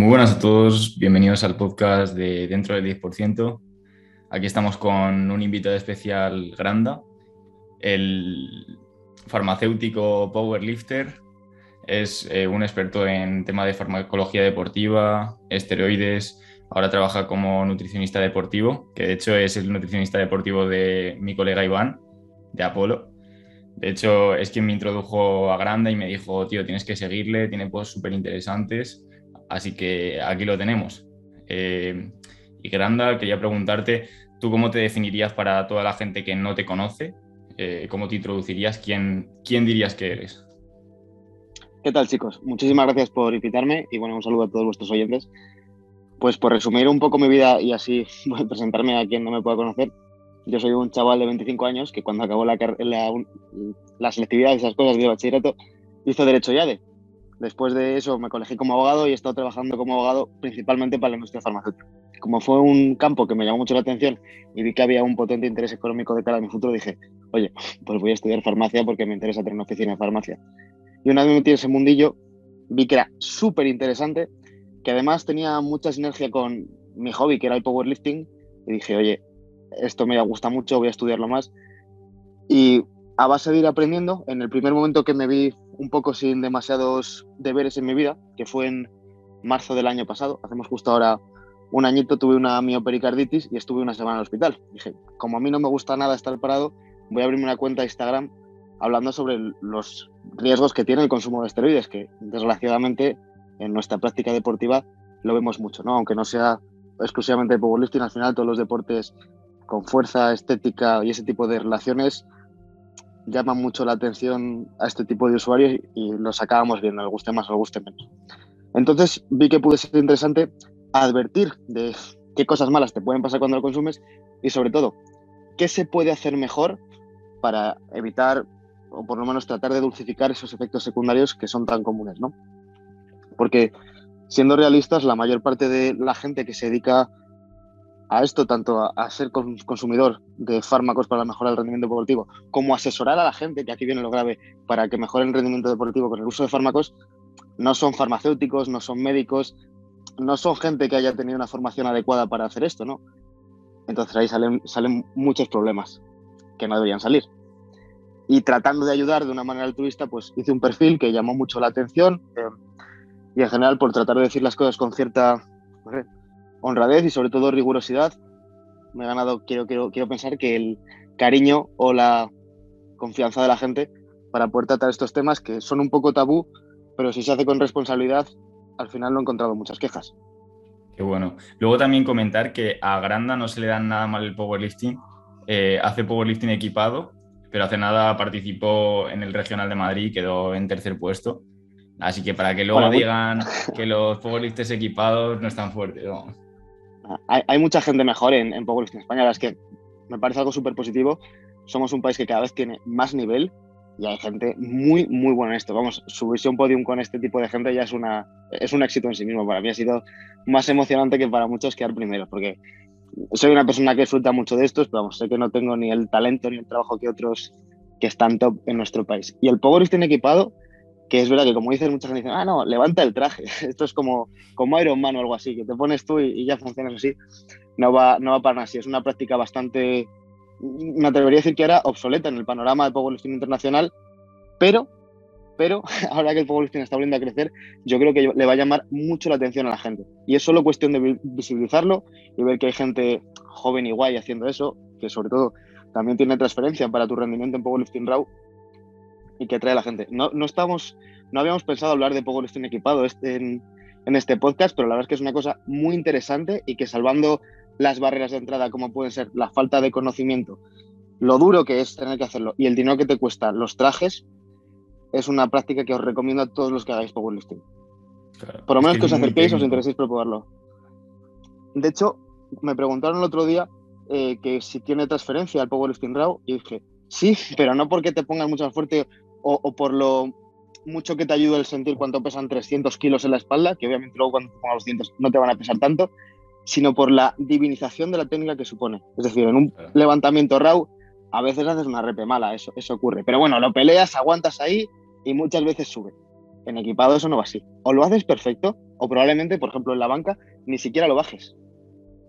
Muy buenas a todos, bienvenidos al podcast de Dentro del 10%. Aquí estamos con un invitado especial, Granda, el farmacéutico powerlifter. Es eh, un experto en tema de farmacología deportiva, esteroides. Ahora trabaja como nutricionista deportivo, que de hecho es el nutricionista deportivo de mi colega Iván, de Apolo. De hecho, es quien me introdujo a Granda y me dijo, tío, tienes que seguirle, tiene posts súper interesantes Así que aquí lo tenemos. Eh, y Granda, quería preguntarte, ¿tú cómo te definirías para toda la gente que no te conoce? Eh, ¿Cómo te introducirías? ¿Quién, ¿Quién dirías que eres? ¿Qué tal, chicos? Muchísimas gracias por invitarme y bueno, un saludo a todos vuestros oyentes. Pues por resumir un poco mi vida y así presentarme a quien no me pueda conocer, yo soy un chaval de 25 años que cuando acabó la, la, la selectividad y esas cosas de bachillerato hizo Derecho YADE, Después de eso me colegí como abogado y he estado trabajando como abogado principalmente para la industria farmacéutica. Como fue un campo que me llamó mucho la atención y vi que había un potente interés económico de cara a mi futuro, dije, oye, pues voy a estudiar farmacia porque me interesa tener una oficina de farmacia. Y una vez me metí en ese mundillo, vi que era súper interesante, que además tenía mucha sinergia con mi hobby, que era el powerlifting, y dije, oye, esto me gusta mucho, voy a estudiarlo más. Y a base de ir aprendiendo, en el primer momento que me vi un poco sin demasiados deberes en mi vida, que fue en marzo del año pasado. Hacemos justo ahora un añito, tuve una miopericarditis y estuve una semana en el hospital. Dije, como a mí no me gusta nada estar parado, voy a abrirme una cuenta de Instagram hablando sobre los riesgos que tiene el consumo de esteroides, que desgraciadamente en nuestra práctica deportiva lo vemos mucho, ¿no? Aunque no sea exclusivamente powerlifting, al final todos los deportes con fuerza, estética y ese tipo de relaciones llama mucho la atención a este tipo de usuarios y los acabamos viendo, le guste más o le guste menos. Entonces vi que puede ser interesante advertir de qué cosas malas te pueden pasar cuando lo consumes y sobre todo, qué se puede hacer mejor para evitar o por lo menos tratar de dulcificar esos efectos secundarios que son tan comunes, ¿no? Porque siendo realistas, la mayor parte de la gente que se dedica a esto, tanto a, ser consumidor de fármacos para mejorar el rendimiento deportivo, como asesorar a la gente, que aquí viene lo grave, para que mejore el rendimiento deportivo con el uso de fármacos, no son farmacéuticos, no son médicos, no son gente que haya tenido una formación adecuada para hacer esto, ¿no? Entonces ahí salen, salen muchos problemas que no deberían salir. Y tratando de ayudar de una manera altruista, pues hice un perfil que llamó mucho la atención eh, y en general por tratar de decir las cosas con cierta honradez y sobre todo rigurosidad, me he ganado, quiero, quiero, quiero pensar que el cariño o la confianza de la gente para poder tratar estos temas que son un poco tabú, pero si se hace con responsabilidad, al final no he encontrado muchas quejas. Qué bueno. Luego también comentar que a Granda no se le da nada mal el powerlifting. Eh, hace powerlifting equipado, pero hace nada participó en el regional de Madrid y quedó en tercer puesto. Así que para que luego digan que los powerlifters equipados no están fuertes. No hay, mucha gente mejor en, en Powerlifting España, es que me parece algo súper positivo. Somos un país que cada vez tiene más nivel y hay gente muy, muy buena en esto. Vamos, subirse a un podium con este tipo de gente ya es, una, es un éxito en sí mismo. Para mí ha sido más emocionante que para muchos quedar primero, porque soy una persona que disfruta mucho de estos, pero vamos, sé que no tengo ni el talento ni el trabajo que otros que están top en nuestro país. Y el powerlifting equipado que es verdad que como dices mucha gente ah, no, levanta el traje, esto es como, como Iron Man o algo así, que te pones tú y, ya funciona así, no va, no va para nada así, es una práctica bastante, me atrevería a decir que era obsoleta en el panorama del powerlifting internacional, pero, pero ahora que el powerlifting está volviendo a crecer, yo creo que le va a llamar mucho la atención a la gente, y es solo cuestión de visibilizarlo y ver que hay gente joven y guay haciendo eso, que sobre todo también tiene transferencia para tu rendimiento en powerlifting raw, y que trae a la gente. No, no, estamos, no habíamos pensado hablar de powerlifting equipado este, en, en, este podcast, pero la verdad es que es una cosa muy interesante y que salvando las barreras de entrada, como pueden ser la falta de conocimiento, lo duro que es tener que hacerlo y el dinero que te cuesta los trajes, es una práctica que os recomiendo a todos los que hagáis powerlifting. por lo menos que, os acerquéis, os intereséis por probarlo. De hecho, me preguntaron el otro día eh, que si tiene transferencia al powerlifting raw y dije, sí, pero no porque te pongas mucho más fuerte o, por lo mucho que te ayuda el sentir cuando pesan 300 kilos en la espalda, que obviamente luego cuando te pongas los dientes no te van a pesar tanto, sino por la divinización de la técnica que supone. Es decir, en un levantamiento raw a veces haces una repe mala, eso, eso ocurre. Pero bueno, lo peleas, aguantas ahí y muchas veces sube. En equipado eso no va así. O lo haces perfecto, o probablemente, por ejemplo, en la banca, ni siquiera lo bajes.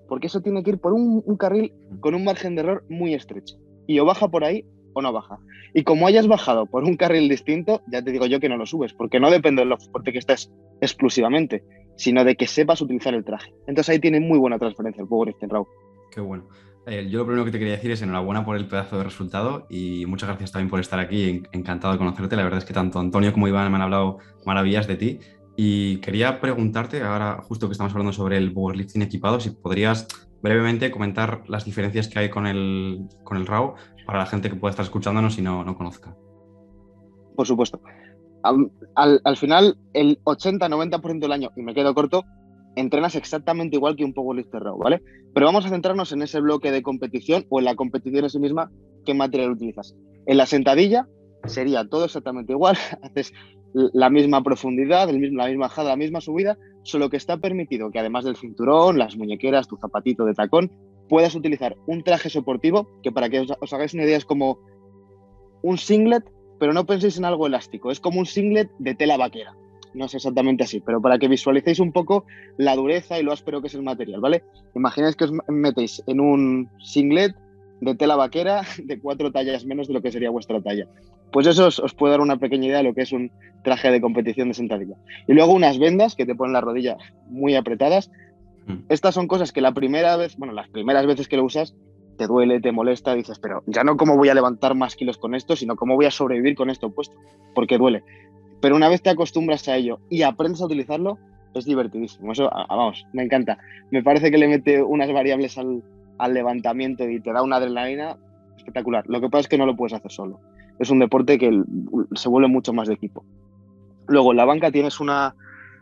Porque eso tiene que ir por un, carril con un margen de error muy estrecho. Y o baja por ahí o no baja. Y como hayas bajado por un carril distinto, ya te digo yo que no lo subes, porque no depende de lo fuerte que estés exclusivamente, sino de que sepas utilizar el traje. Entonces ahí tiene muy buena transferencia el Powerlifting Raw. Qué bueno. Eh, yo lo primero que te quería decir es enhorabuena por el pedazo de resultado y muchas gracias también por estar aquí. Encantado de conocerte. La verdad es que tanto Antonio como Iván me han hablado maravillas de ti. Y quería preguntarte, ahora justo que estamos hablando sobre el powerlifting equipado, si podrías brevemente comentar las diferencias que hay con el, con el RAW para la gente que pueda estar escuchándonos y no, no conozca. Por supuesto. Al, al final, el 80-90% del año, y me quedo corto, entrenas exactamente igual que un powerlifter raw, ¿vale? Pero vamos a centrarnos en ese bloque de competición o en la competición en sí misma, qué material utilizas. En la sentadilla sería todo exactamente igual, haces la misma profundidad, la misma bajada, la misma subida, solo que está permitido que además del cinturón, las muñequeras, tu zapatito de tacón, puedas utilizar un traje soportivo, que para que os, os hagáis una idea es como un singlet, pero no penséis en algo elástico, es como un singlet de tela vaquera no es exactamente así, pero para que visualicéis un poco la dureza y lo áspero que es el material, ¿vale? Imagináis que os metéis en un singlet de tela vaquera de cuatro tallas menos de lo que sería vuestra talla. Pues eso os, puede dar una pequeña idea de lo que es un traje de competición de sentadilla. Y luego unas vendas que te ponen la rodilla muy apretadas. Mm. Estas son cosas que la primera vez, bueno, las primeras veces que lo usas, te duele, te molesta, dices, pero ya no cómo voy a levantar más kilos con esto, sino cómo voy a sobrevivir con esto puesto, porque duele. Pero una vez te acostumbras a ello y aprendes a utilizarlo, es divertidísimo. Eso, vamos, me encanta. Me parece que le mete unas variables al, levantamiento y te da una adrenalina espectacular. Lo que pasa es que no lo puedes hacer solo. Es un deporte que se vuelve mucho más de equipo. Luego, en la banca tienes una,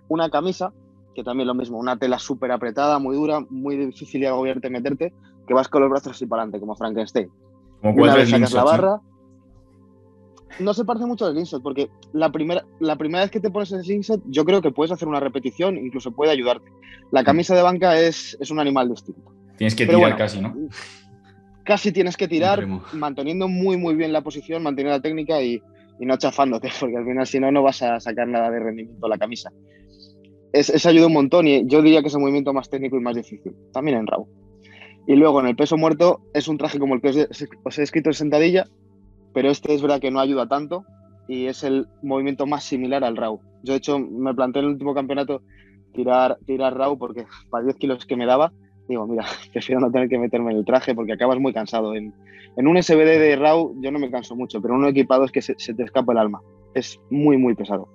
una camisa, que también lo mismo, una tela súper apretada, muy dura, muy difícil de agobiarte meterte, que vas con los brazos así para adelante, como Frankenstein. Como una vez sacas la barra, no se parece mucho al slingshot, porque la primera, la primera vez que te pones el slingshot, yo creo que puedes hacer una repetición, incluso puede ayudarte. La camisa de banca es, es un animal distinto. Tienes que tirar casi, ¿no? Casi tienes que tirar, manteniendo muy, muy bien la posición, manteniendo la técnica y, no chafándote, porque al final, si no, no vas a sacar nada de rendimiento a la camisa. Es, ayuda un montón y yo diría que es el movimiento más técnico y más difícil, también en RAW. Y luego en el peso muerto es un traje como el que os he escrito en sentadilla, pero este es verdad que no ayuda tanto y es el movimiento más similar al RAW. Yo, de hecho, me planteé en el último campeonato tirar, tirar RAW porque para 10 kilos que me daba, digo, mira, prefiero no tener que meterme en el traje porque acabas muy cansado. En, en un SBD de RAW yo no me canso mucho, pero en un equipado es que se, te escapa el alma. Es muy, muy pesado.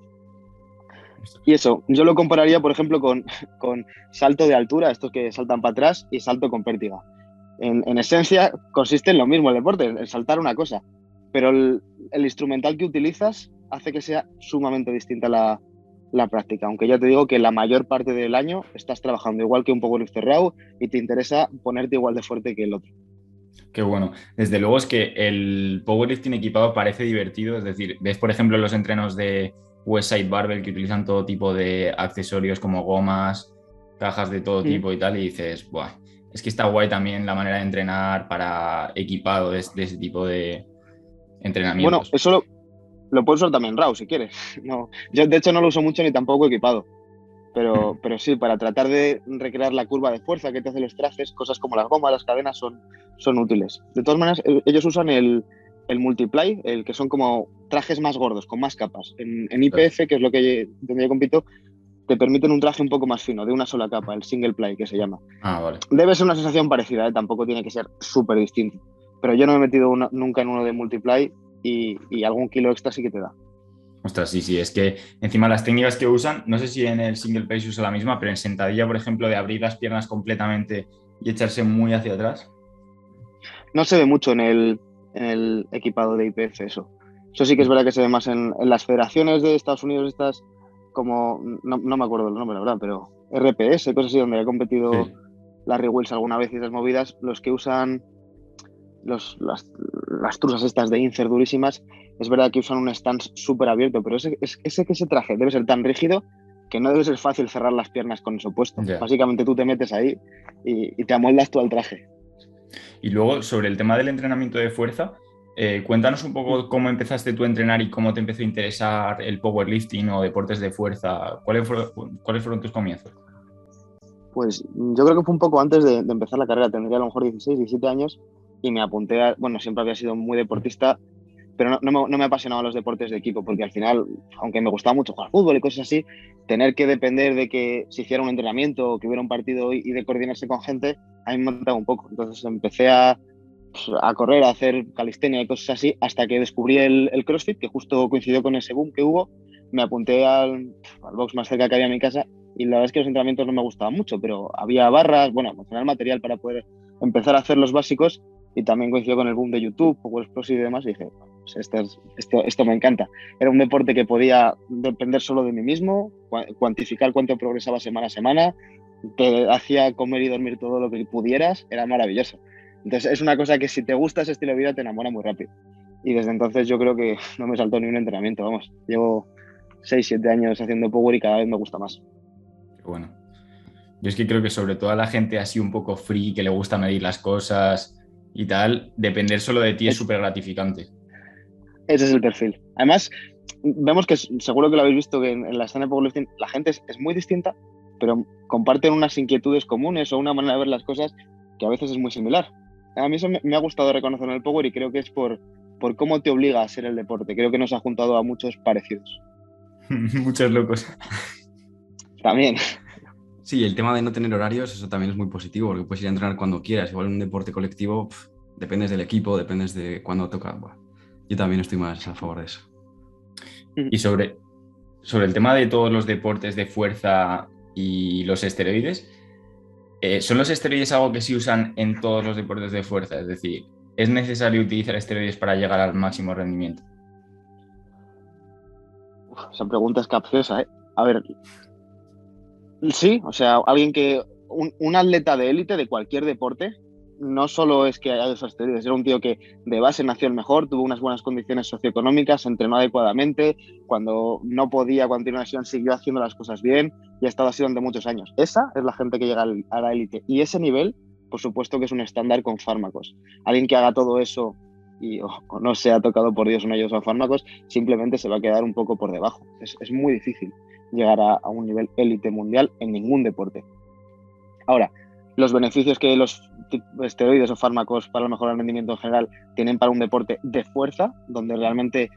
Y eso, yo lo compararía, por ejemplo, con, con salto de altura, estos que saltan para atrás, y salto con pértiga. En, en, esencia, consiste en lo mismo el deporte, en saltar una cosa pero el, instrumental que utilizas hace que sea sumamente distinta la, práctica, aunque ya te digo que la mayor parte del año estás trabajando igual que un powerlifter raw y te interesa ponerte igual de fuerte que el otro. Qué bueno. Desde luego es que el powerlifting equipado parece divertido, es decir, ves por ejemplo los entrenos de Westside Barbell que utilizan todo tipo de accesorios como gomas, cajas de todo tipo y tal, y dices, Buah, es que está guay también la manera de entrenar para equipado de ese tipo de, entrenamientos. Bueno, eso lo, lo puedes usar también RAW si quieres. No, yo de hecho no lo uso mucho ni tampoco equipado. Pero, pero sí, para tratar de recrear la curva de fuerza que te hacen los trajes, cosas como las gomas, las cadenas son, son útiles. De todas maneras, ellos usan el, el multiply, el que son como trajes más gordos, con más capas. En, en IPF, que es lo que donde yo compito, te permiten un traje un poco más fino, de una sola capa, el single play que se llama. Ah, vale. Debe ser una sensación parecida, ¿eh? tampoco tiene que ser súper distinto pero yo no me he metido nunca en uno de multiply y, algún kilo extra sí que te da. Ostras, sí, sí, es que encima las técnicas que usan, no sé si en el single play se usa la misma, pero en sentadilla, por ejemplo, de abrir las piernas completamente y echarse muy hacia atrás. No se ve mucho en el, equipado de IPF eso. Eso sí que es verdad que se ve más en, las federaciones de Estados Unidos, estas como, no, me acuerdo el nombre, la verdad, pero RPS, cosas así, donde ha competido Larry Wills alguna vez y esas movidas, los que usan las, las, trusas estas de Incer durísimas, es verdad que usan un stance súper abierto, pero ese, ese que ese traje debe ser tan rígido que no debe ser fácil cerrar las piernas con eso puesto. Básicamente tú te metes ahí y, te amoldas tú al traje. Y luego, sobre el tema del entrenamiento de fuerza, eh, cuéntanos un poco cómo empezaste tú a entrenar y cómo te empezó a interesar el powerlifting o deportes de fuerza. ¿Cuáles fueron, ¿cuáles fueron tus comienzos? Pues yo creo que fue un poco antes de, empezar la carrera, tendría a lo mejor 16, 17 años y me apunté a, bueno, siempre había sido muy deportista, pero no, no, me, no me apasionaban los deportes de equipo, porque al final, aunque me gustaba mucho jugar fútbol y cosas así, tener que depender de que se hiciera un entrenamiento o que hubiera un partido y de coordinarse con gente, a mí me mataba un poco. Entonces empecé a, a correr, a hacer calistenia y cosas así, hasta que descubrí el, el, CrossFit, que justo coincidió con ese boom que hubo. Me apunté al, al, box más cerca que había en mi casa y la verdad es que los entrenamientos no me gustaban mucho, pero había barras, bueno, el material para poder empezar a hacer los básicos y también coincidió con el boom de YouTube, Power Explosive y demás, y dije, pues esto, esto, esto, me encanta. Era un deporte que podía depender solo de mí mismo, cuantificar cuánto progresaba semana a semana, te hacía comer y dormir todo lo que pudieras, era maravilloso. Entonces es una cosa que si te gusta ese estilo de vida te enamora muy rápido. Y desde entonces yo creo que no me saltó ni un entrenamiento, vamos. Llevo 6, 7 años haciendo Power y cada vez me gusta más. Bueno, yo es que creo que sobre todo a la gente así un poco free, que le gusta medir las cosas y tal, depender solo de ti es súper gratificante. Ese es el perfil. Además, vemos que seguro que lo habéis visto que en, la escena de powerlifting la gente es, es, muy distinta, pero comparten unas inquietudes comunes o una manera de ver las cosas que a veces es muy similar. A mí eso me, me ha gustado reconocer en el Power y creo que es por, por cómo te obliga a ser el deporte. Creo que nos ha juntado a muchos parecidos. Muchos locos. También. Sí, el tema de no tener horarios, eso también es muy positivo, porque puedes ir a entrenar cuando quieras. Igual en un deporte colectivo, pff, dependes del equipo, dependes de cuándo toca. Bueno, yo también estoy más a favor de eso. Y sobre, sobre el tema de todos los deportes de fuerza y los esteroides, eh, ¿son los esteroides algo que se usan en todos los deportes de fuerza? Es decir, ¿es necesario utilizar esteroides para llegar al máximo rendimiento? Esa pregunta es capciosa, ¿eh? A ver, Sí, o sea, alguien que. Un atleta de élite de cualquier deporte, no solo es que haya esteroides, era un tío que de base nació el mejor, tuvo unas buenas condiciones socioeconómicas, entrenó adecuadamente, cuando no podía, cuando tenía una lesión, siguió haciendo las cosas bien y ha estado así durante muchos años. Esa es la gente que llega a la élite. Y ese nivel, por supuesto que es un estándar con fármacos. Alguien que haga todo eso y o, no sea tocado por Dios una ayuda a fármacos, simplemente se va a quedar un poco por debajo. Es, muy difícil llegar a un nivel élite mundial en ningún deporte. Ahora, los beneficios que los esteroides o fármacos para el mejor rendimiento en general tienen para un deporte de fuerza, donde realmente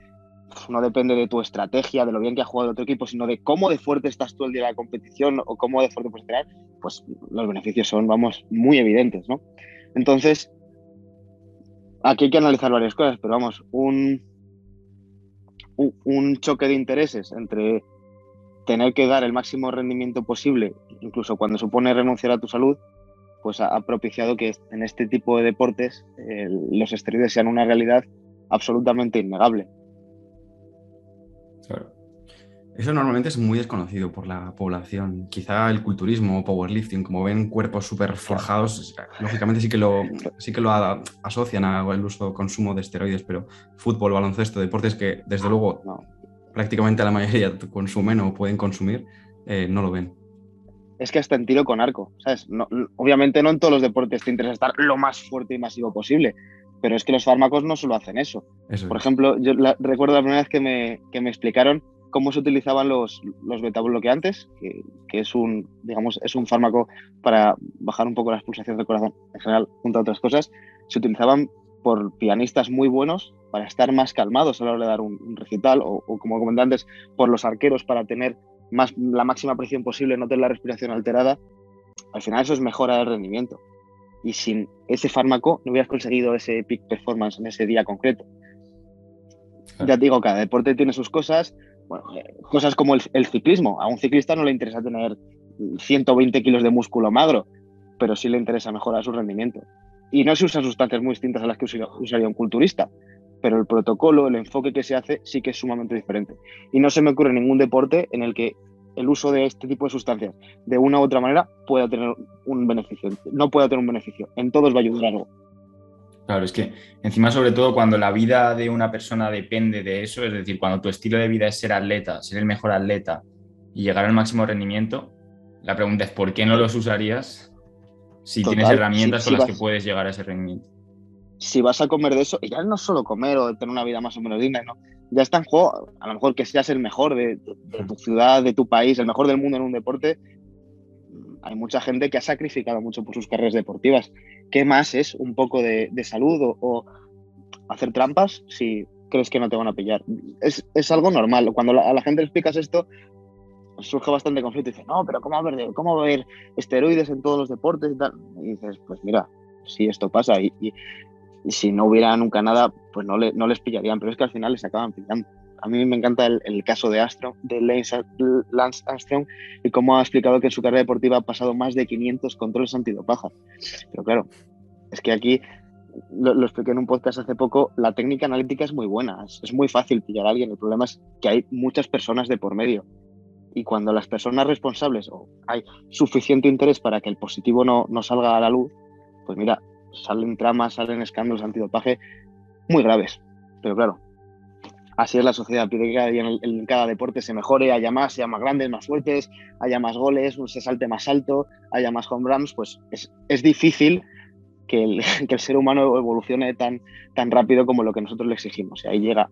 no depende de tu estrategia, de lo bien que ha jugado el otro equipo, sino de cómo de fuerte estás tú el día de la competición o cómo de fuerte puedes entrenar, pues los beneficios son, vamos, muy evidentes, ¿no? Entonces, aquí hay que analizar varias cosas, pero vamos, un, un choque de intereses entre tener que dar el máximo rendimiento posible, incluso cuando supone renunciar a tu salud, pues ha, propiciado que en este tipo de deportes eh, los esteroides sean una realidad absolutamente innegable. Claro. Eso normalmente es muy desconocido por la población. Quizá el culturismo o powerlifting, como ven cuerpos súper forjados, lógicamente sí que lo, sí que lo asocian al uso consumo de esteroides, pero fútbol, baloncesto, deportes que desde luego no prácticamente la mayoría consumen o pueden consumir, eh, no lo ven. Es que hasta en tiro con arco, ¿sabes? No, obviamente no en todos los deportes te interesa estar lo más fuerte y masivo posible, pero es que los fármacos no solo hacen eso. eso Por es. ejemplo, yo la, recuerdo la primera vez que me, que me explicaron cómo se utilizaban los, los betabloqueantes, que, que, es, un, digamos, es un fármaco para bajar un poco las pulsaciones del corazón en general, junto a otras cosas, se utilizaban por pianistas muy buenos para estar más calmados a la hora de dar un, un recital o, o, como comenté antes, por los arqueros para tener más, la máxima presión posible, no tener la respiración alterada. Al final eso es mejora del rendimiento. Y sin ese fármaco no hubieras conseguido ese peak performance en ese día concreto. Claro. Ya te digo, cada deporte tiene sus cosas. Bueno, eh, cosas como el, el ciclismo. A un ciclista no le interesa tener 120 kilos de músculo magro, pero sí le interesa mejorar su rendimiento. Y no se usan sustancias muy distintas a las que usaría un culturista, pero el protocolo, el enfoque que se hace sí que es sumamente diferente. Y no se me ocurre ningún deporte en el que el uso de este tipo de sustancias de una u otra manera pueda tener un beneficio. No pueda tener un beneficio. En todos va a ayudar algo. Claro, es que encima sobre todo cuando la vida de una persona depende de eso, es decir, cuando tu estilo de vida es ser atleta, ser el mejor atleta y llegar al máximo rendimiento, la pregunta es ¿por qué no los usarías si Total, tienes herramientas sí, con las vas. que puedes llegar a ese rendimiento? Si vas a comer de eso, y ya no solo comer o tener una vida más o menos digna, ¿no? ya está en juego, a lo mejor que seas el mejor de, tu ciudad, de tu país, el mejor del mundo en un deporte, hay mucha gente que ha sacrificado mucho por sus carreras deportivas. ¿Qué más es un poco de, salud o, hacer trampas si crees que no te van a pillar? Es, algo normal. Cuando a la gente le explicas esto, surge bastante conflicto y dice, no, pero ¿cómo va a haber, cómo haber esteroides en todos los deportes y tal? Y dices, pues mira, si esto pasa y, si no hubiera nunca nada, pues no, le, no les pillarían, pero es que al final les acaban pillando. A mí me encanta el, caso de Armstrong, de Lance Armstrong, y cómo ha explicado que en su carrera deportiva ha pasado más de 500 controles antidopaje. Pero claro, es que aquí, lo, expliqué en un podcast hace poco, la técnica analítica es muy buena, es, muy fácil pillar a alguien. El problema es que hay muchas personas de por medio. Y cuando las personas responsables o hay suficiente interés para que el positivo no, no salga a la luz, pues mira, salen tramas, salen escándalos antidopaje muy graves. Pero claro, así es la sociedad, pide que cada en, cada deporte se mejore, haya más, sea más grandes, más fuertes, haya más goles, se salte más alto, haya más home runs, pues es, difícil que el, ser humano evolucione tan, tan rápido como lo que nosotros le exigimos. Y ahí llega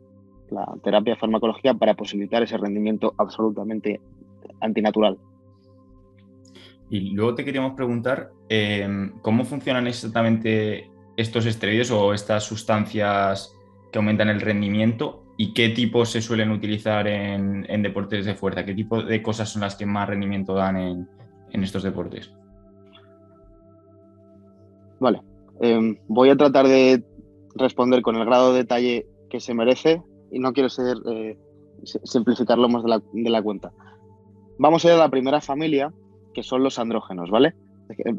la terapia farmacológica para posibilitar ese rendimiento absolutamente antinatural. Y luego te queríamos preguntar em, cómo funcionan exactamente estos esteroides o estas sustancias que aumentan el rendimiento y qué tipos se suelen utilizar en, deportes de fuerza, qué tipo de cosas son las que más rendimiento dan en, estos deportes. Vale, em, voy a tratar de responder con el grado de detalle que se merece y no quiero ser eh, simplificarlo más de la, de la cuenta. Vamos a ir a la primera familia, que son los andrógenos, ¿vale?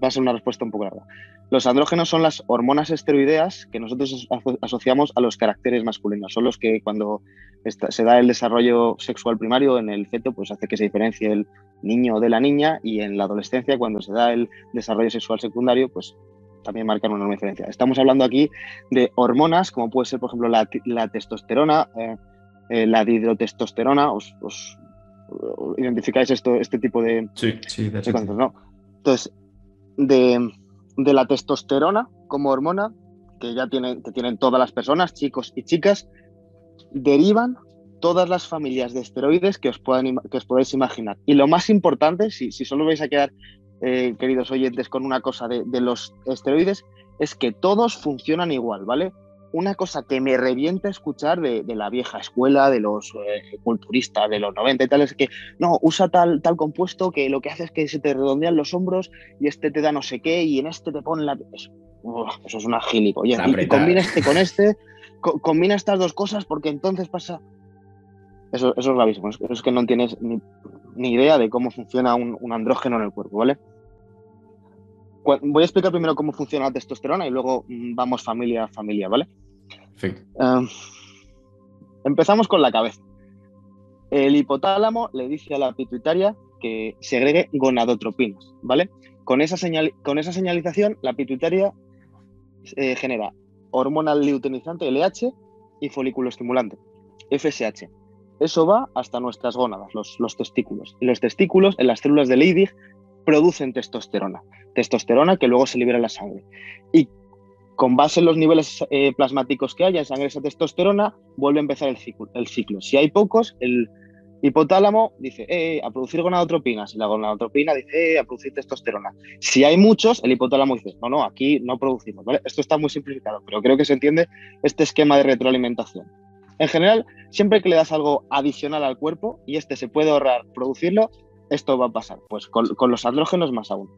Va a ser una respuesta un poco larga. Los andrógenos son las hormonas esteroideas que nosotros asociamos a los caracteres masculinos. Son los que cuando se da el desarrollo sexual primario en el feto, pues hace que se diferencie el niño de la niña y en la adolescencia, cuando se da el desarrollo sexual secundario, pues también marcan una enorme diferencia. Estamos hablando aquí de hormonas, como puede ser, por ejemplo, la, testosterona, eh, eh, la dihidrotestosterona, os, identificáis esto, este tipo de, sí, sí, de, ¿no? Entonces, de, la testosterona como hormona, que ya tienen, que tienen todas las personas, chicos y chicas, derivan todas las familias de esteroides que os, puedan, que os podáis imaginar. Y lo más importante, si, si solo vais a quedar, eh, queridos oyentes, con una cosa de, de los esteroides, es que todos funcionan igual, ¿vale? Una cosa que me revienta escuchar de, la vieja escuela, de los eh, culturistas de los 90 y tal, es que no, usa tal, tal compuesto que lo que hace es que se te redondean los hombros y este te da no sé qué y en este te pone la... Eso, eso es una gilipollez. Y, y, combina este con este, combina estas dos cosas porque entonces pasa... Eso, eso es gravísimo, es, que no tienes ni, idea de cómo funciona un, un andrógeno en el cuerpo, ¿vale? voy a explicar primero cómo funciona la testosterona y luego mm, vamos familia a familia, ¿vale? Em, empezamos con la cabeza. El hipotálamo le dice a la pituitaria que segregue gonadotropinas, ¿vale? Con esa, señal, con esa señalización, la pituitaria eh, genera hormona luteinizante, LH, y folículo estimulante, FSH. Eso va hasta nuestras gónadas, los, los testículos. Y los testículos, en las células de Leydig, producen testosterona. Testosterona que luego se libera en la sangre. Y con base en los niveles eh, plasmáticos que haya en sangre esa testosterona, vuelve a empezar el ciclo, el ciclo. Si hay pocos, el hipotálamo dice eh, a producir gonadotropinas y la gonadotropina dice eh, a producir testosterona. Si hay muchos, el hipotálamo dice no, no, aquí no producimos. Esto está muy simplificado, pero creo que se entiende este esquema de retroalimentación. En general, siempre que le das algo adicional al cuerpo y este se puede ahorrar producirlo, esto va a pasar. Pues con, los andrógenos más aún.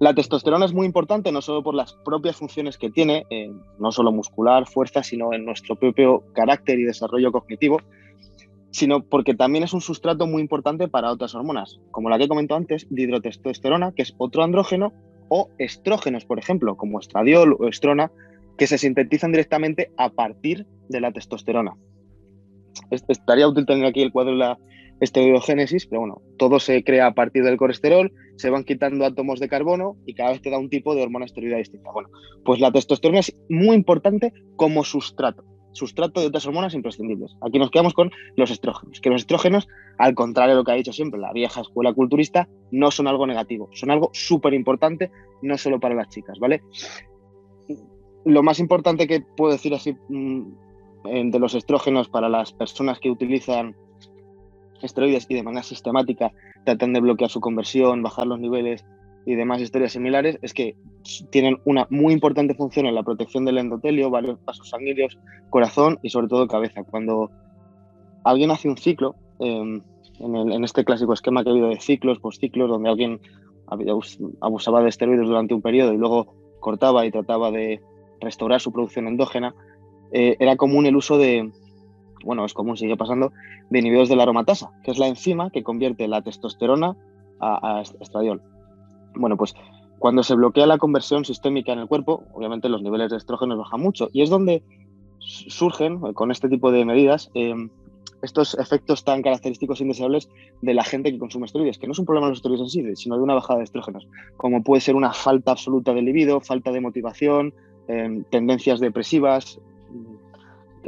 La testosterona es muy importante no solo por las propias funciones que tiene, eh, no solo muscular, fuerza, sino en nuestro propio carácter y desarrollo cognitivo, sino porque también es un sustrato muy importante para otras hormonas, como la que he comentado antes, dihidrotestosterona, que es otro andrógeno, o estrógenos, por ejemplo, como estradiol o estrona, que se sintetizan directamente a partir de la testosterona. Estaría útil tener aquí el cuadro de la esteroidogénesis, pero bueno, todo se crea a partir del colesterol, se van quitando átomos de carbono y cada vez te da un tipo de hormona esteroidea distinta. Bueno, pues la testosterona es muy importante como sustrato, sustrato de otras hormonas imprescindibles. Aquí nos quedamos con los estrógenos, que los estrógenos, al contrario de lo que ha dicho siempre la vieja escuela culturista, no son algo negativo, son algo súper importante, no solo para las chicas, ¿vale? lo más importante que puedo decir así mm, de los estrógenos para las personas que utilizan esteroides y de manera sistemática tratan de bloquear su conversión, bajar los niveles y demás historias similares, es que tienen una muy importante función en la protección del endotelio, varios vasos sanguíneos, corazón y sobre todo cabeza. Cuando alguien hace un ciclo, em, en, este clásico esquema que ha habido de ciclos, ciclos donde alguien abusaba de esteroides durante un periodo y luego cortaba y trataba de restaurar su producción endógena, eh, era común el uso de, bueno, es común, sigue pasando, de inhibidores de la aromatasa, que es la enzima que convierte la testosterona a, estradiol. Bueno, pues cuando se bloquea la conversión sistémica en el cuerpo, obviamente los niveles de estrógenos bajan mucho y es donde surgen, con este tipo de medidas, eh, estos efectos tan característicos e indeseables de la gente que consume esteroides, que no es un problema de los esteroides en sí, sino de una bajada de estrógenos, como puede ser una falta absoluta de libido, falta de motivación, em, tendencias depresivas,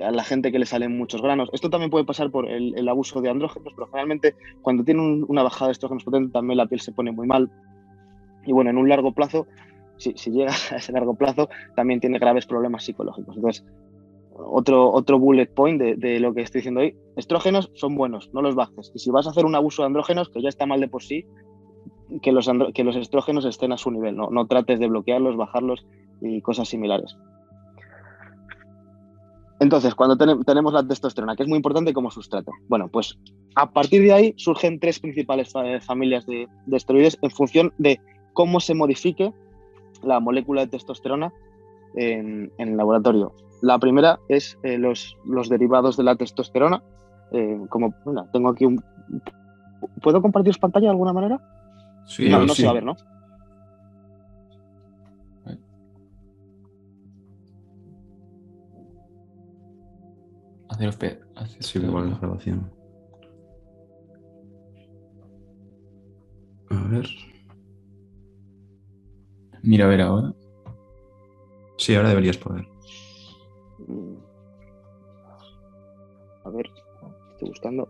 a la gente que le salen muchos granos. Esto también puede pasar por el, abuso de andrógenos, pero generalmente cuando tiene una bajada de estrógenos potente también la piel se pone muy mal. Y bueno, en un largo plazo, si, si llega a ese largo plazo, también tiene graves problemas psicológicos. Entonces, otro, otro bullet point de, lo que estoy diciendo hoy. Estrógenos son buenos, no los bajes. Y si vas a hacer un abuso de andrógenos, que ya está mal de por sí, que los, que los estrógenos estén a su nivel. No, no trates de bloquearlos, bajarlos y cosas similares. Entonces, cuando tenemos la testosterona, que es muy importante como sustrato, bueno, pues a partir de ahí surgen tres principales familias de, esteroides en función de cómo se modifique la molécula de testosterona en, en el laboratorio. La primera es eh, los, los, derivados de la testosterona. Eh, como, tengo aquí un... ¿Puedo compartir pantalla de alguna manera? Sí, no, no se va a ver, ¿no? Hacer, sí, igual la grabación. A ver. Mira, a ver ahora. Sí, ahora deberías poder. A ver, estoy buscando.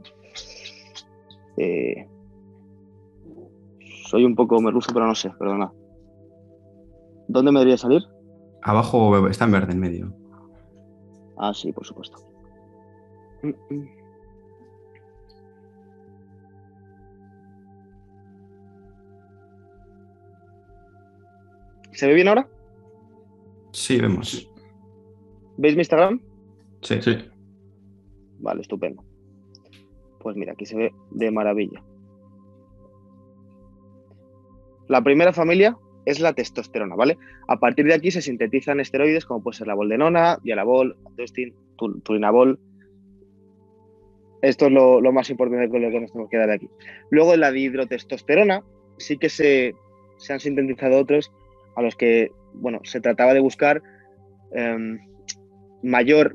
Eh, soy un poco merluzo, pero no sé, perdona. ¿Dónde me debería salir? Abajo está en verde, en medio. Ah, sí, por supuesto. ¿Se ve bien ahora? Sí, vemos. ¿Veis mi Instagram? Sí. sí. Vale, estupendo. Pues mira, aquí se ve de maravilla. La primera familia es la testosterona, ¿vale? A partir de aquí se sintetizan esteroides como puede ser la boldenona, dialabol, atostin, turinabol. Esto es lo, más importante con lo que nos tenemos que dar aquí. Luego la dihidrotestosterona, sí que se, se, han sintetizado otros a los que, bueno, se trataba de buscar em, mayor,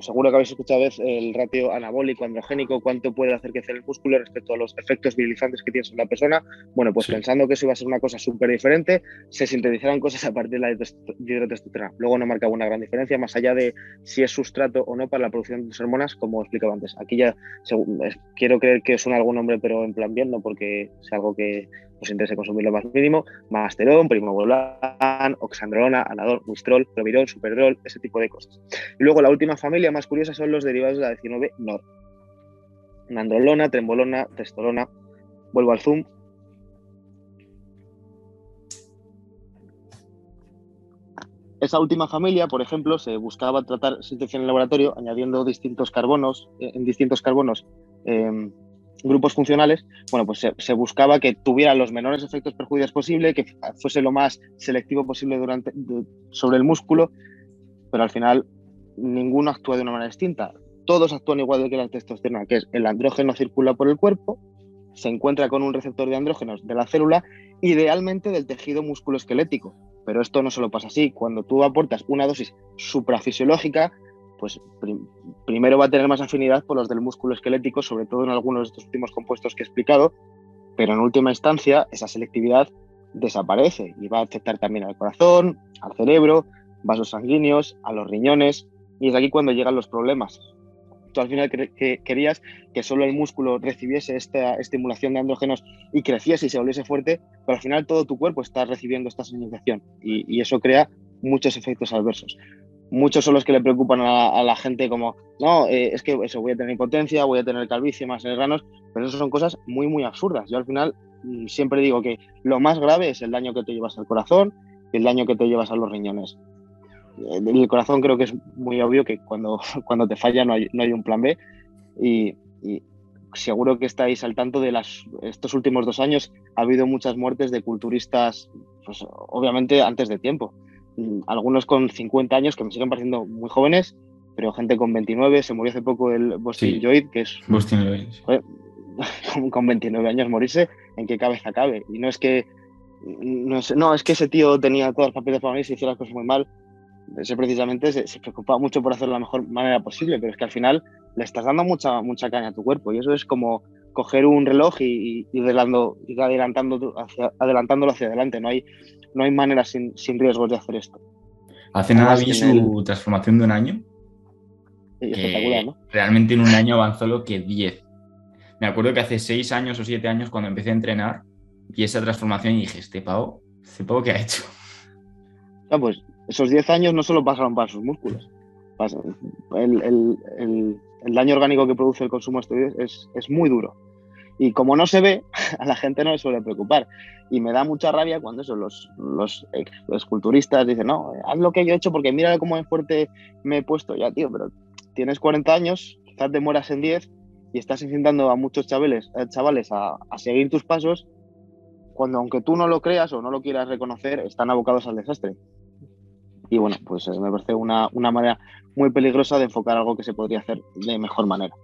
seguro que habéis escuchado vez el ratio anabólico androgénico, cuánto puede hacer crecer el músculo respecto a los efectos virilizantes que tiene sobre la persona. Bueno, pues pensando que eso iba a ser una cosa súper diferente, se sintetizaron cosas a partir de la hidrotestosterona. Luego no marcaba una gran diferencia, más allá de si es sustrato o no para la producción de hormonas, como explicaba antes. Aquí ya quiero creer que suena algún nombre, pero en plan bien, no porque es algo que os interese consumir lo más mínimo, masterón, primobolan, oxandrolona, anadol, mistrol, provirol, superdrol, ese tipo de cosas. Y luego la última familia más curiosa son los derivados de la 19 NOR. Nandrolona, trembolona, testolona. Vuelvo al zoom. Esa última familia, por ejemplo, se buscaba tratar síntesis en el laboratorio añadiendo distintos carbonos, eh, en distintos carbonos eh, grupos funcionales, bueno, pues se, buscaba que tuviera los menores efectos perjudiciales posible, que fuese lo más selectivo posible durante, sobre el músculo, pero al final ninguno actúa de una manera distinta. Todos actúan igual que la testosterona, que es el andrógeno circula por el cuerpo, se encuentra con un receptor de andrógenos de la célula, idealmente del tejido musculoesquelético. Pero esto no solo pasa así. Cuando tú aportas una dosis suprafisiológica, pues primero va a tener más afinidad por los del músculo esquelético, sobre todo en algunos de estos últimos compuestos que he explicado, pero en última instancia esa selectividad desaparece y va a afectar también al corazón, al cerebro, vasos sanguíneos, a los riñones, y es aquí cuando llegan los problemas. Tú al final querías que solo el músculo recibiese esta estimulación de andrógenos y creciese y se volviese fuerte, pero al final todo tu cuerpo está recibiendo esta señalización y, y eso crea muchos efectos adversos. Muchos son los que le preocupan a, la gente como, no, eh, es que eso, voy a tener impotencia, voy a tener calvicie, más granos, pero eso son cosas muy, muy absurdas. Yo al final mm, siempre digo que lo más grave es el daño que te llevas al corazón y el daño que te llevas a los riñones. Eh, el corazón creo que es muy obvio que cuando, cuando te falla no hay, no hay un plan B y, seguro que estáis al tanto de las, estos últimos dos años ha habido muchas muertes de culturistas, pues obviamente antes de tiempo. Mm, algunos con 50 años que me siguen pareciendo muy jóvenes, pero gente con 29, se murió hace poco el Boston Lloyd, que es... Boston Lloyd. Con 29 años morirse, ¿en qué cabeza cabe? Y no es que... No es, no, es que ese tío tenía todas las papeles para mí y se hiciera las cosas muy mal. Ese precisamente se, se preocupaba mucho por hacerlo de la mejor manera posible, pero es que al final le estás dando mucha, mucha caña a tu cuerpo y eso es como coger un reloj y, ir adelantando, hacia, adelantándolo hacia adelante. No hay, no hay manera sin, sin riesgos de hacer esto. Hace nada vi su transformación de un año. espectacular, ¿no? Realmente en un año avanzó lo que 10. Me acuerdo que hace 6 años o 7 años cuando empecé a entrenar y esa transformación y dije, este pavo, este pavo que ha hecho. Ah, pues esos 10 años no solo pasaron para sus músculos. El, el, el, daño orgánico que produce el consumo de esteroides es, es muy duro. Y como no se ve, a la gente no le suele preocupar. Y me da mucha rabia cuando eso, los, los esculturistas dicen, no, haz lo que yo he hecho porque mira cómo fuerte me he puesto. Ya, tío, pero tienes 40 años, quizás te mueras en 10 y estás incitando a muchos chavales, eh, chavales a, a seguir tus pasos cuando aunque tú no lo creas o no lo quieras reconocer, están abocados al desastre. Y bueno, pues me parece una manera muy peligrosa de enfocar algo que se podría hacer de mejor manera.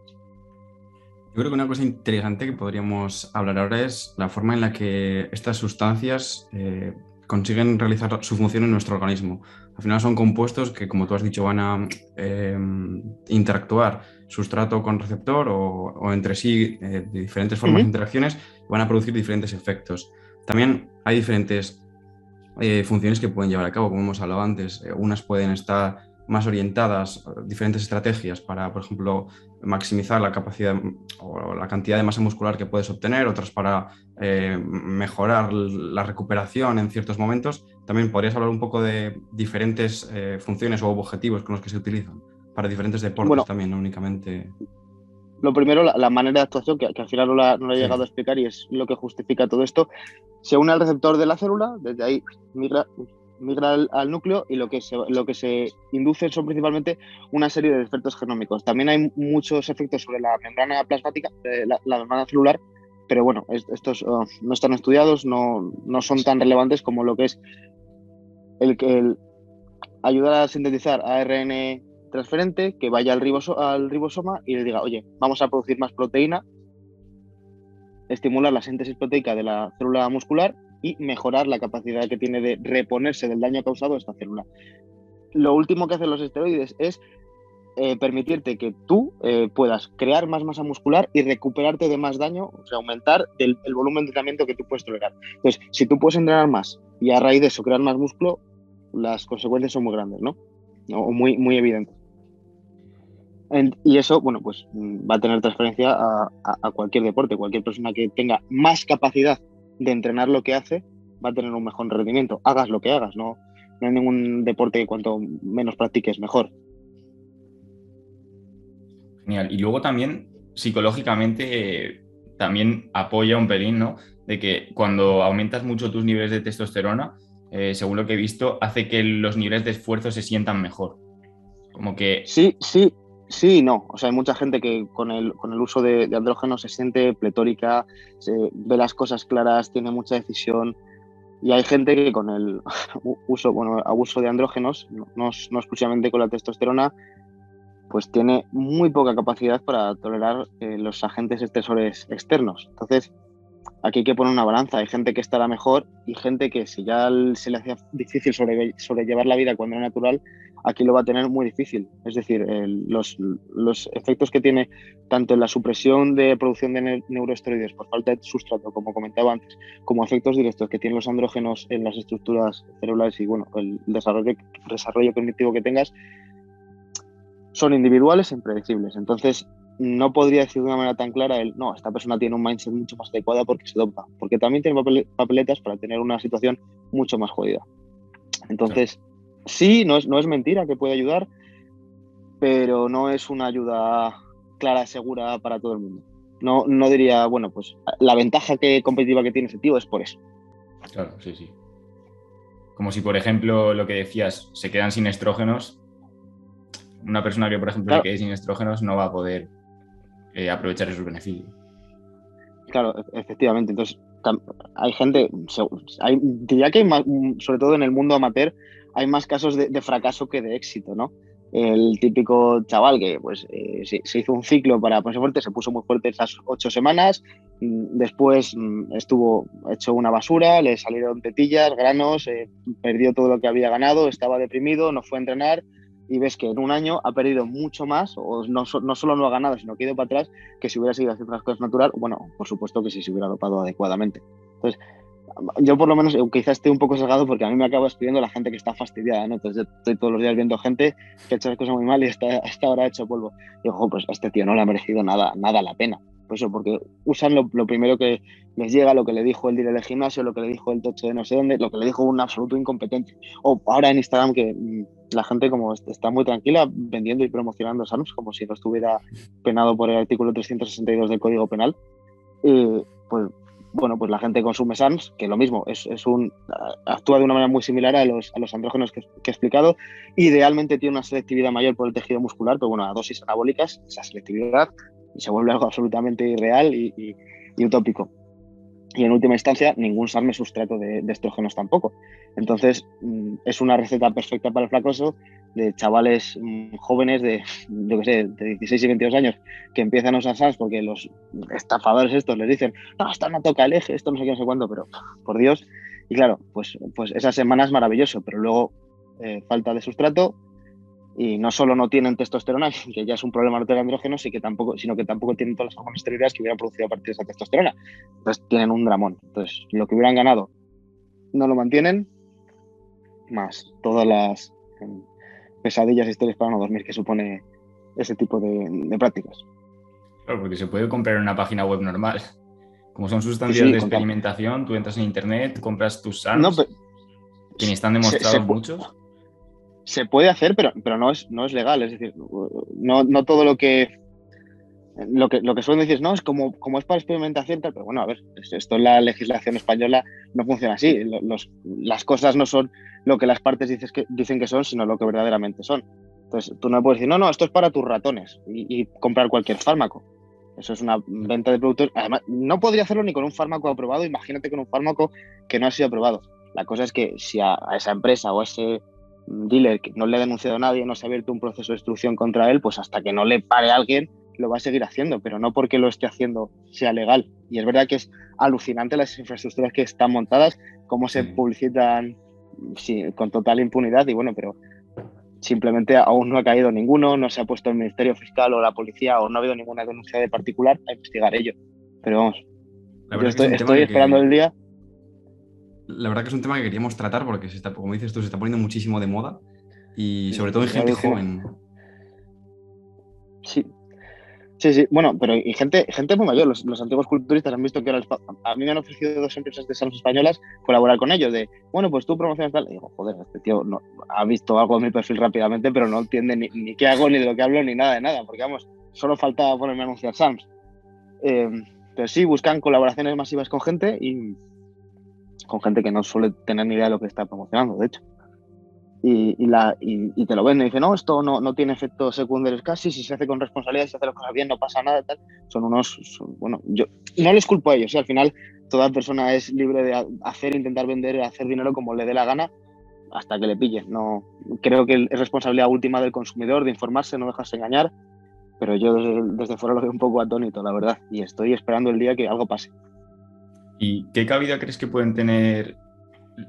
Yo creo que una cosa interesante que podríamos hablar ahora es la forma en la que estas sustancias eh, consiguen realizar su función en nuestro organismo. Al final son compuestos que, como tú has dicho, van a em, interactuar sustrato con receptor o, entre sí eh, de diferentes formas de interacciones y van a producir diferentes efectos. También hay diferentes eh, funciones que pueden llevar a cabo, como hemos hablado antes. unas pueden estar más orientadas, diferentes estrategias para, por ejemplo, maximizar la capacidad o la cantidad de masa muscular que puedes obtener, otras para eh, mejorar la recuperación en ciertos momentos. También podrías hablar un poco de diferentes eh, funciones o objetivos con los que se utilizan para diferentes deportes también, no únicamente. Lo primero, la, manera de actuación, que, al final no la, he llegado a explicar y es lo que justifica todo esto, se une al receptor de la célula, desde ahí migra, migra al, núcleo y lo que, se, lo que se induce son principalmente una serie de efectos genómicos. También hay muchos efectos sobre la membrana plasmática, eh, la, membrana celular, pero bueno, estos uh, no están estudiados, no, no, son tan relevantes como lo que es el, el ayudar a sintetizar ARN transferente que vaya al, al ribosoma y le diga, oye, vamos a producir más proteína, estimular la síntesis proteica de la célula muscular y mejorar la capacidad que tiene de reponerse del daño causado a esta célula. Lo último que hacen los esteroides es eh, permitirte que tú eh, puedas crear más masa muscular y recuperarte de más daño, o sea, aumentar el, volumen de entrenamiento que tú puedes tolerar. Entonces, si tú puedes entrenar más y a raíz de eso crear más músculo, las consecuencias son muy grandes, ¿no? O muy, muy evidentes. y eso, bueno, pues mm, va a tener transferencia a cualquier deporte. Cualquier persona que tenga más capacidad de entrenar lo que hace, va a tener un mejor rendimiento. Hagas lo que hagas, no, no hay ningún deporte que cuanto menos practiques, mejor. Genial. Y luego también, psicológicamente, también apoya un pelín, ¿no? De que cuando aumentas mucho tus niveles de testosterona, eh, según lo que he visto, hace que los niveles de esfuerzo se sientan mejor. Como que... Sí, sí, Sí no. O sea, hay mucha gente que con el, con el uso de, andrógeno se siente pletórica, se ve las cosas claras, tiene mucha decisión. Y hay gente que con el uso, bueno, abuso de andrógenos, no, exclusivamente con la testosterona, pues tiene muy poca capacidad para tolerar eh, los agentes estresores externos. Entonces, aquí hay que poner una balanza. Hay gente que estará mejor y gente que si ya se le hacía difícil sobrellevar la vida cuando era natural, aquí lo va a tener muy difícil. Es decir, los, efectos que tiene tanto en la supresión de producción de neuroesteroides por falta de sustrato, como comentaba antes, como efectos directos que tienen los andrógenos en las estructuras celulares y bueno, el desarrollo, desarrollo cognitivo que tengas, son individuales e impredecibles. Entonces, no podría decir de una manera tan clara el, no, esta persona tiene un mindset mucho más adecuado porque se dopa, porque también tiene papeletas para tener una situación mucho más jodida. Entonces, sí, no es, no es mentira que puede ayudar, pero no es una ayuda clara, segura para todo el mundo. No, no diría, bueno, pues la ventaja que, competitiva que tiene ese tío es por eso. Claro, sí, sí. Como si, por ejemplo, lo que decías, se quedan sin estrógenos. Una persona que, por ejemplo, se quede sin estrógenos no va a poder eh, aprovechar esos beneficios. Claro, e-, efectivamente. Entonces, hay gente, hay, diría que hay más, sobre todo en el mundo amateur, hay más casos de, de fracaso que de éxito, ¿no? el típico chaval que pues eh, se, hizo un ciclo para ponerse fuerte, se puso muy fuerte esas ocho semanas, mm, después mm, estuvo hecho una basura, le salieron tetillas, granos, eh, perdió todo lo que había ganado, estaba deprimido, no fue a entrenar y ves que en un año ha perdido mucho más, o no, no solo no ha ganado, sino que ha ido para atrás, que si hubiera seguido haciendo las cosas natural, bueno, por supuesto que si se hubiera dopado adecuadamente. Entonces, yo por lo menos quizás esté un poco sesgado porque a mí me acaba escribiendo la gente que está fastidiada, ¿no? Entonces estoy todos los días viendo gente que ha hecho las cosas muy mal y está, hasta ahora hecho polvo. Y digo, pues a este tío no le ha merecido nada, nada la pena. Por eso, porque usan lo, primero que les llega, lo que le dijo el director del gimnasio, lo que le dijo el tocho de no sé dónde, lo que le dijo un absoluto incompetente. O ahora en Instagram que mm, la gente como está muy tranquila vendiendo y promocionando SANUS como si no estuviera penado por el artículo 362 del Código Penal. Eh, pues bueno, pues la gente consume SANS, que lo mismo, es, un, actúa de una manera muy similar a los, a los andrógenos que, he explicado. Idealmente tiene una selectividad mayor por el tejido muscular, pero bueno, a dosis anabólicas, esa selectividad se vuelve algo absolutamente irreal y, utópico. Y en última instancia, ningún SARM es sustrato de, de estrógenos tampoco. Entonces, mm, es una receta perfecta para el fracaso de chavales mm, jóvenes de, yo que sé, de 16 y 22 años que empiezan a usar SANS porque los estafadores estos les dicen, no, esto no toca el eje, esto no sé qué, no sé cuándo, pero por Dios. Y claro, pues, pues esa semana es maravilloso, pero luego eh, falta de sustrato y no solo no tienen testosterona, que ya es un problema no tener andrógenos, y que tampoco, sino que tampoco tienen todas las hormonas esteroideas que hubieran producido a partir de esa testosterona. Entonces tienen un dramón. Entonces, lo que hubieran ganado no lo mantienen, más todas las em, pesadillas e historias para no dormir que supone ese tipo de, prácticas. Claro, porque se puede comprar en una página web normal. Como son sustancias de experimentación, tú entras en internet, compras tus SARS, no, que ni están demostrados muchos. Se puede hacer, pero, pero no, es, no es legal. Es decir, no, no todo lo que lo que, lo que suelen decir es, no, es como, como es para experimentación, pero bueno, a ver, esto en la legislación española no funciona así. las cosas no son lo que las partes que, dicen que son, sino lo que verdaderamente son. Entonces, tú no puedes decir, no, no, esto es para tus ratones y, comprar cualquier fármaco. Eso es una venta de productos. Además, no podría hacerlo ni con un fármaco aprobado, imagínate con un fármaco que no ha sido aprobado. La cosa es que si a, a esa empresa o a ese dealer que no le ha denunciado a nadie, no se ha abierto un proceso de instrucción contra él, pues hasta que no le pare a alguien, lo va a seguir haciendo, pero no porque lo esté haciendo sea legal. Y es verdad que es alucinante las infraestructuras que están montadas, cómo se publicitan con total impunidad y bueno, pero simplemente aún no ha caído ninguno, no se ha puesto el Ministerio Fiscal o la policía o no ha habido ninguna denuncia de particular a investigar ello. Pero vamos, yo estoy, esperando el día. La verdad que es un tema que queríamos tratar porque, se está, como dices tú, se está poniendo muchísimo de moda y sobre todo en gente joven. Sí, Sí, sí, bueno, pero y gente, gente muy mayor, los, antiguos culturistas han visto que ahora a mí me han ofrecido dos empresas de salud españolas colaborar con ellos, de, bueno, pues tú promocionas tal, y digo, joder, este tío no, ha visto algo de mi perfil rápidamente, pero no entiende ni, qué hago, ni de lo que hablo, ni nada de nada, porque vamos, solo faltaba ponerme a anunciar SAMS. Eh, pero sí, buscan colaboraciones masivas con gente y con gente que no suele tener ni idea de lo que está promocionando, de hecho y, la, y, te lo venden y dicen, no, esto no, no, tiene efectos secundarios casi, si se hace con responsabilidad, si se hace las cosas bien, no pasa nada. Son unos, bueno, yo no les culpo a ellos, al final toda persona es libre de hacer, intentar vender, hacer dinero como le dé la gana hasta que le pillen. No, creo que es responsabilidad última del consumidor de informarse, no dejarse engañar, pero yo desde, desde fuera lo veo un poco atónito, la verdad, y estoy esperando el día que algo pase. ¿Y qué cabida crees que pueden tener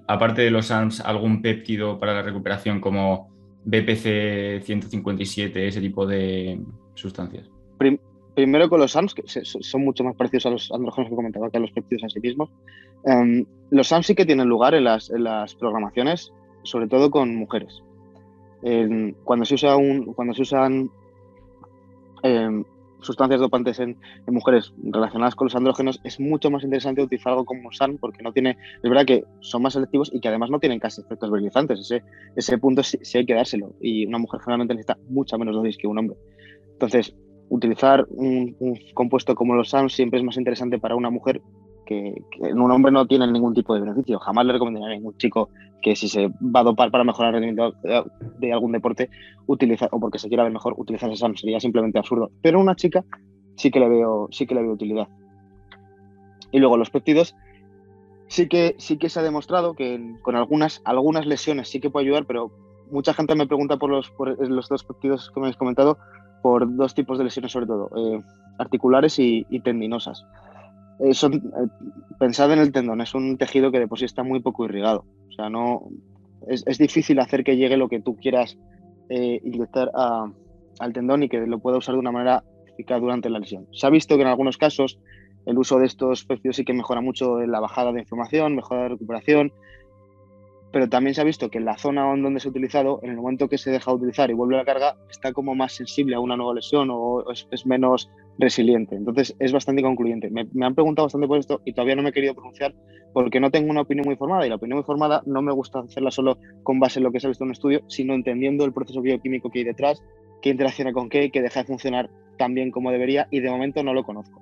aparte de los ARMS, algún péptido para la recuperación como BPC 157, ese tipo de sustancias? primero con los ARMS, que son mucho más parecidos a los andrógenos que comentaba que a los péptidos en sí mismos. Em, los ARMS sí que tienen lugar en las, programaciones, sobre todo con mujeres. cuando, se usa un, cuando se usan em, sustancias dopantes en, mujeres relacionadas con los andrógenos, es mucho más interesante utilizar algo como SAN porque no tiene, es verdad que son más selectivos y que además no tienen casi efectos virilizantes. Ese, ese punto sí, hay que dárselo y una mujer generalmente necesita mucha menos dosis que un hombre. Entonces, utilizar un, compuesto como los SAN siempre es más interesante para una mujer que, en un hombre no tiene ningún tipo de beneficio. Jamás le recomendaría a ningún chico que si se va a dopar para mejorar el rendimiento de algún deporte, utilizar, o porque se quiera ver mejor, utilizar esa sería simplemente absurdo. Pero una chica sí que le veo, sí que le veo utilidad. Y luego los péptidos, sí que, sí que se ha demostrado que con algunas, algunas lesiones sí que puede ayudar, pero mucha gente me pregunta por los, por los dos péptidos que me habéis comentado, por dos tipos de lesiones sobre todo, eh, articulares y tendinosas. Eh, pensad en el tendón, es un tejido que de por sí está muy poco irrigado. O sea, no es, difícil hacer que llegue lo que tú quieras eh, inyectar al tendón y que lo pueda usar de una manera eficaz durante la lesión. Se ha visto que en algunos casos el uso de estos pecios sí que mejora mucho la bajada de inflamación, mejora la recuperación, pero también se ha visto que en la zona donde se ha utilizado, en el momento que se deja de utilizar y vuelve a la carga, está como más sensible a una nueva lesión o es, menos resiliente. Entonces es bastante concluyente. Me, han preguntado bastante por esto y todavía no me he querido pronunciar porque no tengo una opinión muy formada y la opinión muy formada no me gusta hacerla solo con base en lo que se ha visto en un estudio, sino entendiendo el proceso bioquímico que hay detrás, qué interacciona con qué, que deja de funcionar tan bien como debería y de momento no lo conozco.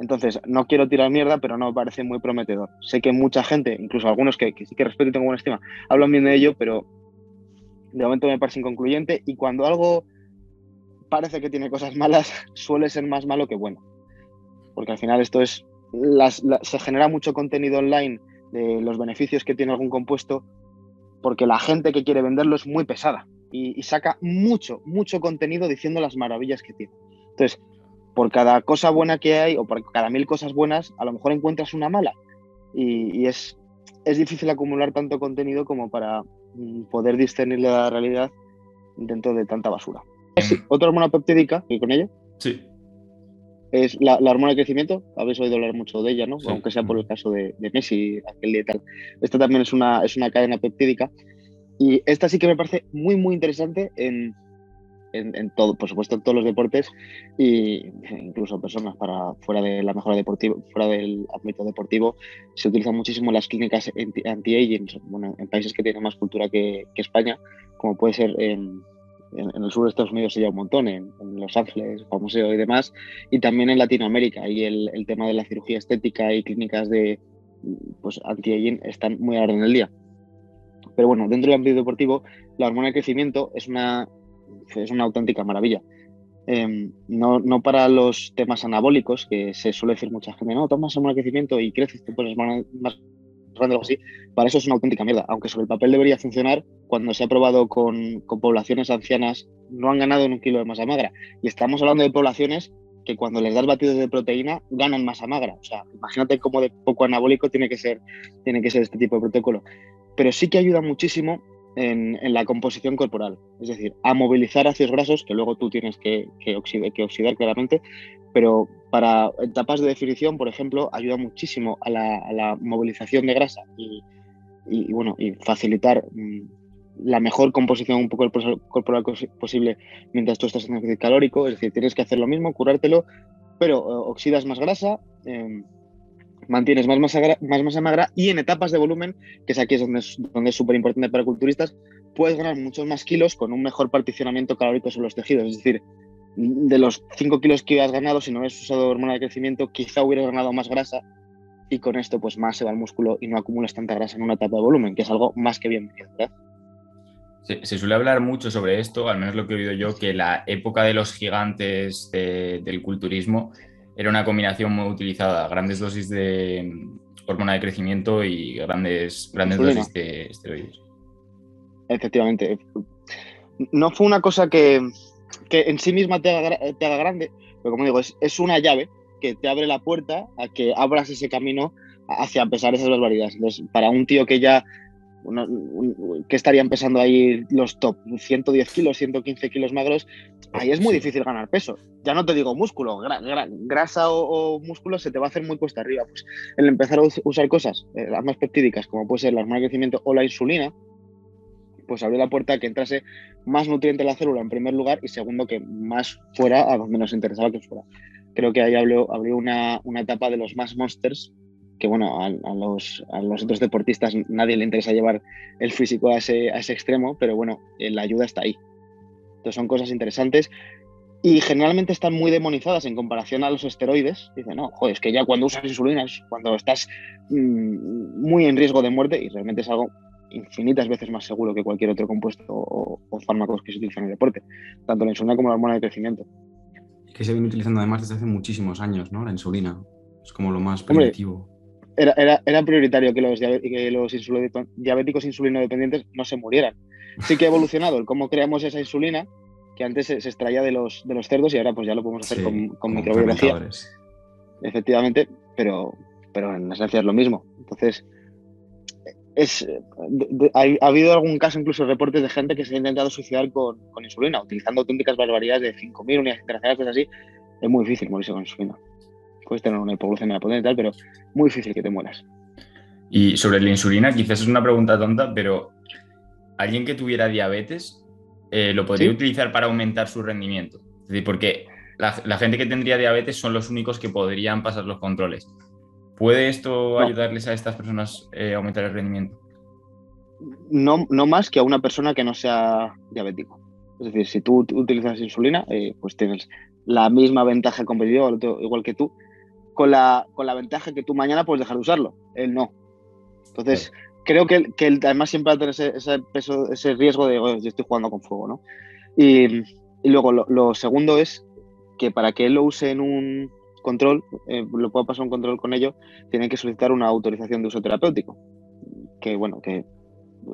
Entonces, no quiero tirar mierda, pero no me parece muy prometedor. Sé que mucha gente, incluso algunos que, sí que respeto y tengo buena estima, hablan bien de ello, pero de momento me parece inconcluyente y cuando algo parece que tiene cosas malas, suele ser más malo que bueno. Porque al final esto es, se genera mucho contenido online de los beneficios que tiene algún compuesto, porque la gente que quiere venderlo es muy pesada y, y saca mucho, mucho contenido diciendo las maravillas que tiene. Entonces, por cada cosa buena que hay o por cada mil cosas buenas, a lo mejor encuentras una mala. Y, es, es difícil acumular tanto contenido como para mm, poder discernir la realidad dentro de tanta basura. otra hormona peptídica, y con ella. Sí. Es la, hormona de crecimiento. Habéis oído hablar mucho de ella, ¿no? Aunque sea por el caso de, Messi, aquel y tal. Esta también es una, es una cadena peptídica. Y esta sí que me parece muy, muy interesante en, en, todo, por supuesto, en todos los deportes e incluso personas para fuera de la mejora deportiva, fuera del ámbito deportivo, se utilizan muchísimo las clínicas anti-aging, bueno, en países que tienen más cultura que, España, como puede ser en, el sur de Estados Unidos se lleva un montón, en, Los Ángeles, Museo y demás, y también en Latinoamérica, y el, el, tema de la cirugía estética y clínicas de pues, anti-aging están muy a orden del día. Pero bueno, dentro del ámbito deportivo, la hormona de crecimiento es una es una auténtica maravilla. Em, no, no, para los temas anabólicos, que se suele decir mucha gente, no, tomas un crecimiento y creces, te pones más, más o así. Para eso es una auténtica mierda. Aunque sobre el papel debería funcionar, cuando se ha probado con, con poblaciones ancianas, no han ganado en un kilo de masa magra. Y estamos hablando de poblaciones que cuando les das batidos de proteína ganan masa magra. O sea, imagínate cómo de poco anabólico tiene que ser, tiene que ser este tipo de protocolo. Pero sí que ayuda muchísimo en, la composición corporal, es decir, a movilizar ácidos grasos, que luego tú tienes que, que, oxidar, claramente, pero para etapas de definición, por ejemplo, ayuda muchísimo a la, movilización de grasa y, bueno, y facilitar mm, la mejor composición un poco corporal posible mientras tú estás en déficit calórico, es decir, tienes que hacer lo mismo, curártelo, pero eh, oxidas más grasa. Em, mantienes más masa, más masa magra y en etapas de volumen, que es aquí es donde es súper importante para culturistas, puedes ganar muchos más kilos con un mejor particionamiento calórico sobre los tejidos. Es decir, de los 5 kilos que has ganado, si no hubieras usado hormona de crecimiento, quizá hubieras ganado más grasa y con esto pues más se va el músculo y no acumulas tanta grasa en una etapa de volumen, que es algo más que bienvenido, ¿verdad? Se, suele hablar mucho sobre esto, al menos lo que he oído yo, que la época de los gigantes del culturismo era una combinación muy utilizada, grandes dosis de mm, hormona de crecimiento y grandes, grandes dosis de esteroides. Efectivamente. No fue una cosa que, en sí misma te haga, grande, pero como digo, es, una llave que te abre la puerta a que abras ese camino hacia pesar esas barbaridades. Entonces, para un tío que ya que estaría empezando ahí los top 110 kilos, 115 kilos magros, ahí es muy difícil ganar peso. Ya no te digo músculo, grasa o, músculo se te va a hacer muy cuesta arriba. Pues el empezar a usar cosas, eh, las más peptídicas, como puede ser la hormona de crecimiento o la insulina, pues abrió la puerta a que entrase más nutriente en la célula en primer lugar y segundo que más fuera a donde nos interesaba que fuera. Creo que ahí abrió, abrió una, una etapa de los más monsters que bueno, a, los, a, los, otros deportistas nadie le interesa llevar el físico a ese, a ese extremo, pero bueno, eh, la ayuda está ahí. Entonces son cosas interesantes y generalmente están muy demonizadas en comparación a los esteroides. Dicen, no, joder, es que ya cuando usas insulina es cuando estás mmm, muy en riesgo de muerte y realmente es algo infinitas veces más seguro que cualquier otro compuesto o, o fármacos que se utilizan en el deporte, tanto la insulina como la hormona de crecimiento. Que se viene utilizando además desde hace muchísimos años, ¿no? La insulina. Es como lo más primitivo. Era, era, era, prioritario que los, que los diabéticos insulino dependientes no se murieran. Sí que ha evolucionado el cómo creamos esa insulina, que antes se, se, extraía de los, de los cerdos y ahora pues ya lo podemos hacer sí, con, con microbiología. Efectivamente, pero, pero en esencia es lo mismo. Entonces, es, de, de, ha, ha, habido algún caso, incluso reportes de gente que se ha intentado suicidar con, con insulina, utilizando auténticas barbaridades de 5.000 unidades internacionales, cosas así. Es muy difícil morirse con insulina. Puedes tener una hipoglucemia potente y tal, pero muy difícil que te mueras. Y sobre la insulina, quizás es una pregunta tonta, pero alguien que tuviera diabetes eh, lo podría ¿Sí? utilizar para aumentar su rendimiento. Es decir, porque la, la, gente que tendría diabetes son los únicos que podrían pasar los controles. ¿Puede esto no. ayudarles a estas personas eh, a aumentar el rendimiento? No, no más que a una persona que no sea diabético. Es decir, si tú utilizas insulina, eh, pues tienes la misma ventaja competitiva, igual que tú, con la, con la ventaja que tú mañana puedes dejar de usarlo. Él no. Entonces, creo que, que él además siempre va a tener ese, ese, peso, ese riesgo de, yo estoy jugando con fuego, ¿no? Y, y luego lo, lo, segundo es que para que él lo use en un control, eh, lo pueda pasar un control con ello, tiene que solicitar una autorización de uso terapéutico. Que bueno, que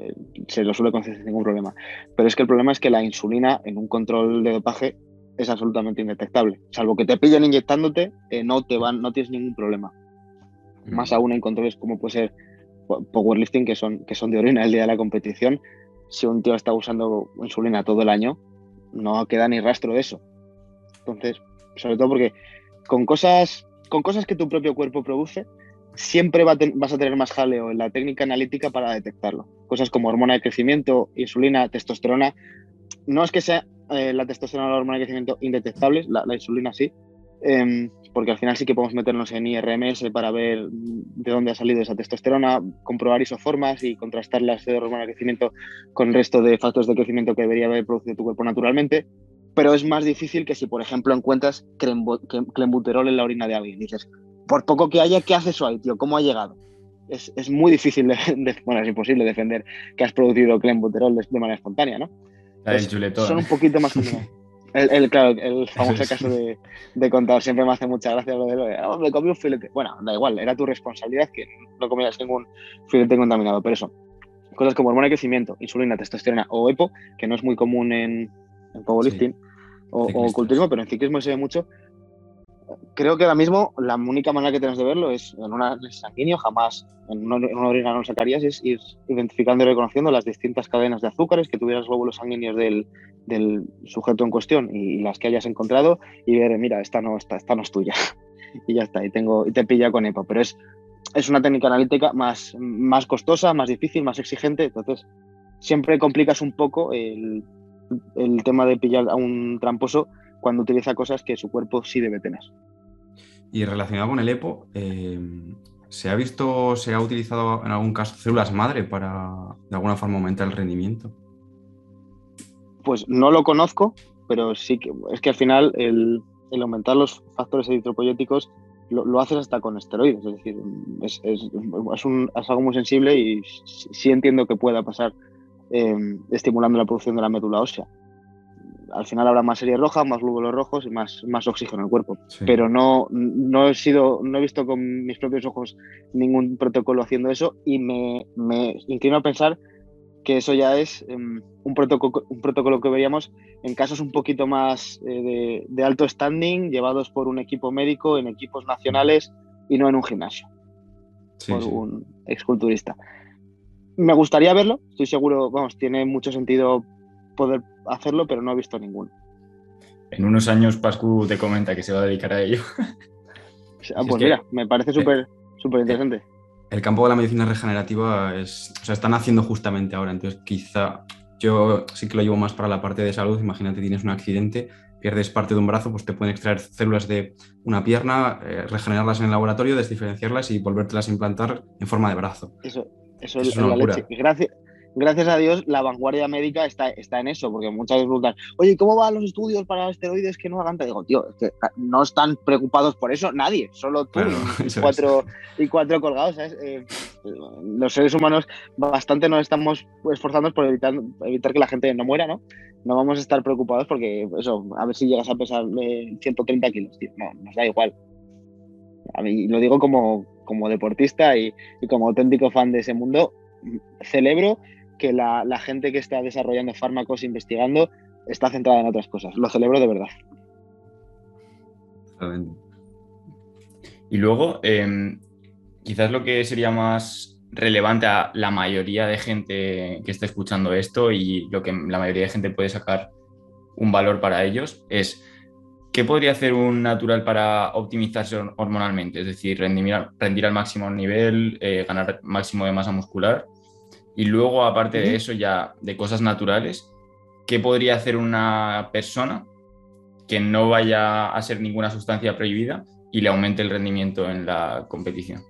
eh, se lo suele conceder sin ningún problema. Pero es que el problema es que la insulina en un control de dopaje es absolutamente indetectable. Salvo que te pillen inyectándote, eh, no te van, no tienes ningún problema. Mm. Más aún en controles como puede ser powerlifting, que son, que son de orina el día de la competición. Si un tío está usando insulina todo el año, no queda ni rastro de eso. Entonces, sobre todo porque con cosas, con cosas que tu propio cuerpo produce, siempre va a vas a tener más jaleo en la técnica analítica para detectarlo. Cosas como hormona de crecimiento, insulina, testosterona. No es que sea eh, la testosterona la hormona de crecimiento indetectables, la, insulina sí, eh, porque al final sí que podemos meternos en IRMS para ver de dónde ha salido esa testosterona, comprobar isoformas y contrastar las de hormona de crecimiento con el resto de factores de crecimiento que debería haber producido tu cuerpo naturalmente. Pero es más difícil que si, por ejemplo, encuentras clenbuterol en la orina de alguien. Dices, por poco que haya, ¿qué hace eso ahí, tío? ¿Cómo ha llegado? Es, es muy difícil, bueno, es imposible defender que has producido clenbuterol de, de manera espontánea, ¿no? Son un poquito más el, el, claro, el famoso caso de, de contador siempre me hace mucha gracia lo de, lo de oh, me comí un filete. Bueno, da igual, era tu responsabilidad que no comieras ningún filete contaminado, pero eso. Cosas como hormona de crecimiento, insulina, testosterona o EPO, que no es muy común en, en powerlifting sí. o, o, culturismo, pero en ciclismo se ve mucho, creo que ahora mismo la única manera que tenemos de verlo es en un sanguíneo, jamás en una, en una orina no sacarías, es ir identificando y reconociendo las distintas cadenas de azúcares que tuvieras glóbulos sanguíneos del, del, sujeto en cuestión y, las que hayas encontrado y ver, mira, esta no, esta, esta no es tuya. y ya está, y, tengo, y te pilla con EPO. Pero es, es una técnica analítica más, más costosa, más difícil, más exigente, entonces siempre complicas un poco el, el tema de pillar a un tramposo cuando utiliza cosas que su cuerpo sí debe tener. Y relacionado con el EPO, eh, ¿se ha visto, se ha utilizado en algún caso células madre para de alguna forma aumentar el rendimiento? Pues no lo conozco, pero sí que es que al final el, el aumentar los factores eritropoyéticos lo, lo, haces hasta con esteroides, es decir, es, es, es, un, es algo muy sensible y sí entiendo que pueda pasar eh, estimulando la producción de la médula ósea al final habrá más serie roja, más glóbulos rojos y más, más oxígeno en el cuerpo. Sí. Pero no, no, he sido, no he visto con mis propios ojos ningún protocolo haciendo eso y me, me inclino a pensar que eso ya es um, un, protocolo, un protocolo que veríamos en casos un poquito más eh, de, de, alto standing, llevados por un equipo médico, en equipos nacionales y no en un gimnasio, sí, por sí. un exculturista. Me gustaría verlo, estoy seguro, vamos, tiene mucho sentido poder hacerlo, pero no he visto ninguno. En unos años Pascu te comenta que se va a dedicar a ello. Ah, pues mira, me parece súper súper interesante. El campo de la medicina regenerativa es, o sea, están haciendo justamente ahora, entonces quizá Yo sí que lo llevo más para la parte de salud. Imagínate, tienes un accidente, pierdes parte de un brazo, pues te pueden extraer células de una pierna, eh, regenerarlas en el laboratorio, desdiferenciarlas y volvértelas a implantar en forma de brazo. Eso, eso, es, una locura. Gracias, gracias a Dios, la vanguardia médica está, está en eso, porque muchas veces preguntan, oye, ¿cómo van los estudios para esteroides que no hagan? Te digo, tío, es que no están preocupados por eso nadie, solo tú y, cuatro, y cuatro colgados. Eh, los seres humanos bastante nos estamos esforzando por evitar, evitar que la gente no muera, ¿no? No vamos a estar preocupados porque, eso, a ver si llegas a pesar 130 kilos, tío. No, nos da igual. A mí lo digo como, como deportista y, y como auténtico fan de ese mundo, celebro que la, gente que está desarrollando fármacos, investigando, está centrada en otras cosas. Lo celebro de verdad. Y luego, em, quizás lo que sería más relevante a la mayoría de gente que esté escuchando esto y lo que la mayoría de gente puede sacar un valor para ellos es ¿qué podría hacer un natural para optimizarse hormonalmente? Es decir, rendir, rendir al máximo nivel, eh, ganar máximo de masa muscular y luego, aparte de eso, ya de cosas naturales, ¿qué podría hacer una persona que no vaya a ser ninguna sustancia prohibida y le aumente el rendimiento en la competición?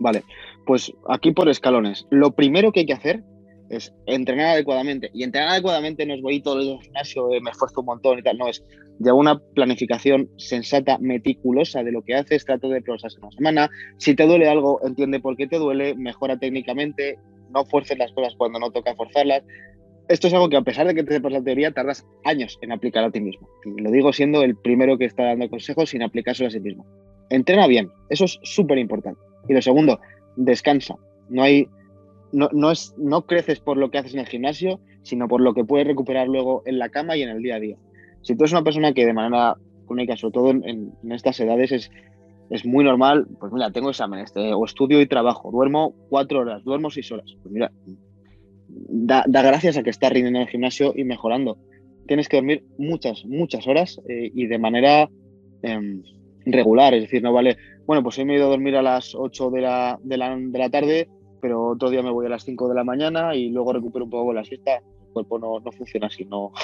Vale, pues aquí por escalones. Lo primero que hay que hacer es entrenar adecuadamente. Y entrenar adecuadamente no es voy todo el gimnasio, eh, me esfuerzo un montón y tal. No, es llevar una planificación sensata, meticulosa de lo que haces, trato de progresar una semana. Si te duele algo, entiende por qué te duele, mejora técnicamente, no fuerces las cosas cuando no toca forzarlas. Esto es algo que a pesar de que te sepas la teoría, tardas años en aplicar a ti mismo. Lo digo siendo el primero que está dando consejos sin aplicárselo a sí mismo. Entrena bien, eso es súper importante. Y lo segundo, descansa. No hay no, es, no creces por lo que haces en el gimnasio, sino por lo que puedes recuperar luego en la cama y en el día a día. Si tú eres una persona que de manera única, sobre todo en, estas edades, es, es, muy normal, pues mira, tengo exámenes, o estudio y trabajo, duermo cuatro horas, duermo seis horas. Pues mira, da, gracias a que estás rindiendo en el gimnasio y mejorando. Tienes que dormir muchas, muchas horas eh, y de manera em, regular, es decir, no vale, bueno, pues hoy me he ido a dormir a las 8 de la, de la, de la tarde pero otro día me voy a las 5 de la mañana y luego recupero un poco la siesta. El cuerpo no, no funciona así, no.